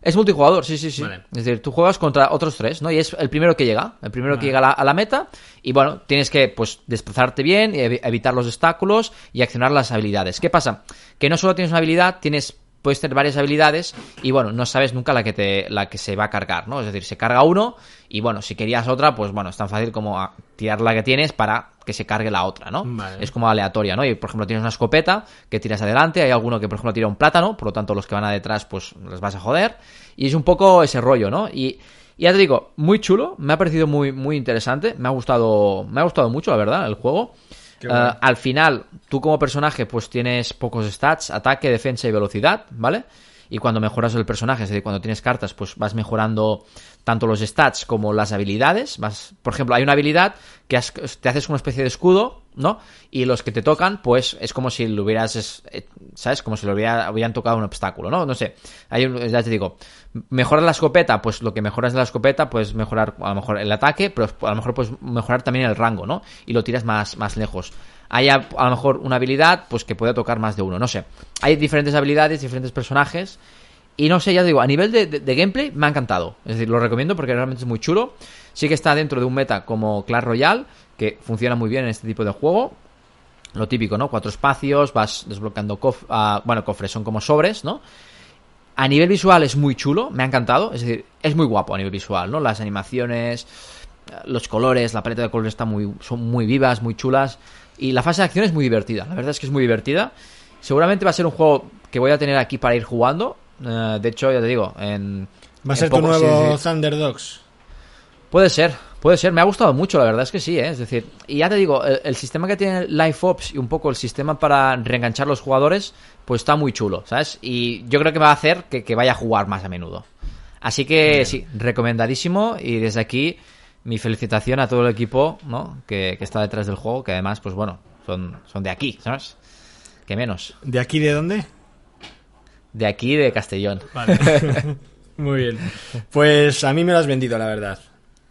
S2: Es multijugador, sí, sí, sí. Vale. Es decir, tú juegas contra otros tres, ¿no? Y es el primero que llega, el primero vale. que llega a la, a la, meta. Y bueno, tienes que, pues, desplazarte bien, ev evitar los obstáculos y accionar las habilidades. ¿Qué pasa? Que no solo tienes una habilidad, tienes puedes tener varias habilidades y bueno, no sabes nunca la que te la que se va a cargar, ¿no? Es decir, se carga uno y bueno, si querías otra, pues bueno, es tan fácil como tirar la que tienes para que se cargue la otra, ¿no? Vale. Es como aleatoria, ¿no? Y por ejemplo, tienes una escopeta que tiras adelante, hay alguno que por ejemplo tira un plátano, por lo tanto los que van a detrás pues les vas a joder y es un poco ese rollo, ¿no? Y y ya te digo, muy chulo, me ha parecido muy muy interesante, me ha gustado me ha gustado mucho, la verdad, el juego. Uh, al final, tú como personaje, pues tienes pocos stats, ataque, defensa y velocidad, ¿vale? Y cuando mejoras el personaje, es decir, cuando tienes cartas, pues vas mejorando tanto los stats como las habilidades. Vas, por ejemplo, hay una habilidad que te haces una especie de escudo, ¿no? Y los que te tocan, pues es como si lo hubieras, ¿sabes? Como si lo hubiera, hubieran tocado un obstáculo, ¿no? No sé. Hay un, ya te digo, mejorar la escopeta, pues lo que mejoras de la escopeta, pues mejorar a lo mejor el ataque, pero a lo mejor puedes mejorar también el rango, ¿no? Y lo tiras más, más lejos. Hay a, lo mejor una habilidad, pues que puede tocar más de uno, no sé. Hay diferentes habilidades, diferentes personajes. Y no sé, ya digo, a nivel de, gameplay me ha encantado. Es decir, lo recomiendo porque realmente es muy chulo. Sí que está dentro de un meta como Clash Royale, que funciona muy bien en este tipo de juego. Lo típico, ¿no? Cuatro espacios, vas desbloqueando cof uh, bueno, cofres, son como sobres, ¿no? A nivel visual es muy chulo, me ha encantado. Es decir, es muy guapo a nivel visual, ¿no? Las animaciones, los colores, la paleta de colores está muy, son muy vivas, muy chulas. Y la fase de acción es muy divertida. La verdad es que es muy divertida. Seguramente va a ser un juego que voy a tener aquí para ir jugando. Uh, de hecho, ya te digo, en.
S1: ¿Va a ser tu nuevo sí, sí. Thunder Dogs?
S2: Puede ser, puede ser. Me ha gustado mucho, la verdad es que sí, ¿eh? Es decir, y ya te digo, el, el sistema que tiene Life Ops y un poco el sistema para reenganchar los jugadores, pues está muy chulo, ¿sabes? Y yo creo que va a hacer que, que vaya a jugar más a menudo. Así que sí, recomendadísimo y desde aquí mi felicitación a todo el equipo ¿no? que, que está detrás del juego, que además, pues bueno, son, son de aquí, ¿sabes? Que menos.
S1: ¿De aquí de dónde?
S2: De aquí, de Castellón.
S1: Vale. Muy bien. Pues a mí me lo has vendido, la verdad.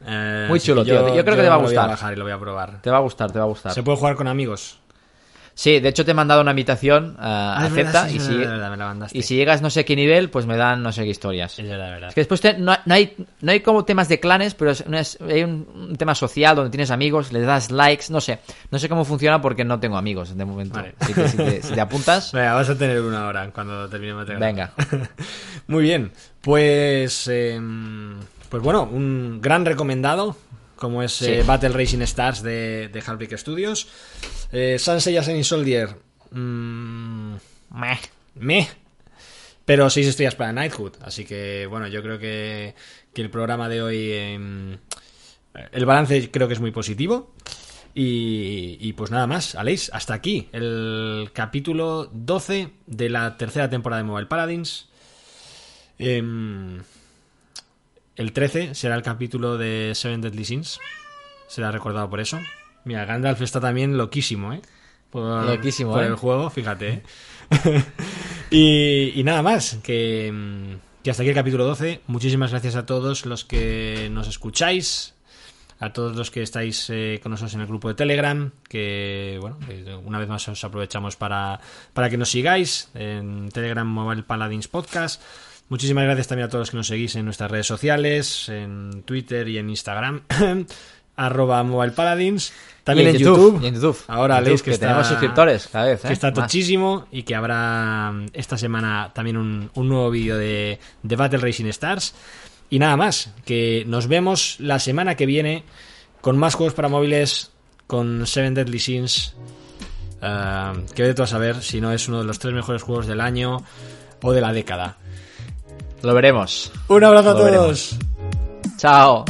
S1: Eh,
S2: Muy chulo, tío. Yo creo que te va a
S1: me lo
S2: gustar.
S1: Voy a bajar y lo voy a probar.
S2: Te va a gustar, te va a gustar.
S1: ¿Se puede jugar con amigos?
S2: Sí, de hecho te he mandado una invitación, uh,
S1: es
S2: acepta,
S1: verdad, sí,
S2: y, si,
S1: verdad,
S2: y llegas no sé qué nivel, pues me dan no sé qué historias.
S1: Es verdad, verdad.
S2: Es que después te- no, no hay, no hay como temas de clanes, pero es, no es- hay un, un tema social donde tienes amigos, le das likes, no sé. No sé cómo funciona porque no tengo amigos de momento.
S1: Vale.
S2: Así que si te, si te apuntas,
S1: Venga, vas a tener una hora cuando terminemos de
S2: venga.
S1: Muy bien, pues em, pues bueno, un gran recomendado como es
S2: Sí.
S1: eh, Battle Racing Stars de, de Halbrick Studios. Eh, Sansei Ascending Soldier, mm,
S2: Meh.
S1: meh, pero seis estrellas para Knighthood, así que bueno, yo creo que, que el programa de hoy, em, el balance creo que es muy positivo. Y, y pues nada más, Aleix, hasta aquí el capítulo 12 de la tercera temporada de Mobile Paladins. Em, el 13 será el capítulo de Seven Deadly Sins. Será recordado por eso. Mira, Gandalf está también loquísimo, ¿eh? Por,
S2: Loquísimo,
S1: por
S2: ¿eh?
S1: el juego, fíjate. ¿eh? y, y nada más, que, que hasta aquí el capítulo 12. Muchísimas gracias a todos los que nos escucháis, a todos los que estáis eh, con nosotros en el grupo de Telegram, que bueno, una vez más os aprovechamos para, para que nos sigáis en Telegram Mobile Paladins Podcast. Muchísimas gracias también a todos los que nos seguís en nuestras redes sociales, en Twitter y en Instagram, arroba Mobile Paladins. También en YouTube.
S2: y en YouTube.
S1: Ahora leéis que,
S2: que
S1: está-
S2: tenemos suscriptores cada vez, ¿eh?
S1: que está
S2: Más.
S1: tochísimo y que habrá mm, esta semana también un, un nuevo vídeo de, de Battle Racing Stars. Y nada más, que nos vemos la semana que viene con más juegos para móviles, con Seven Deadly Sins. eh, que vete tú a saber si no es uno de los tres mejores juegos del año o de la década.
S2: Lo veremos.
S1: Un abrazo a
S2: Lo
S1: todos.
S2: veremos. Chao.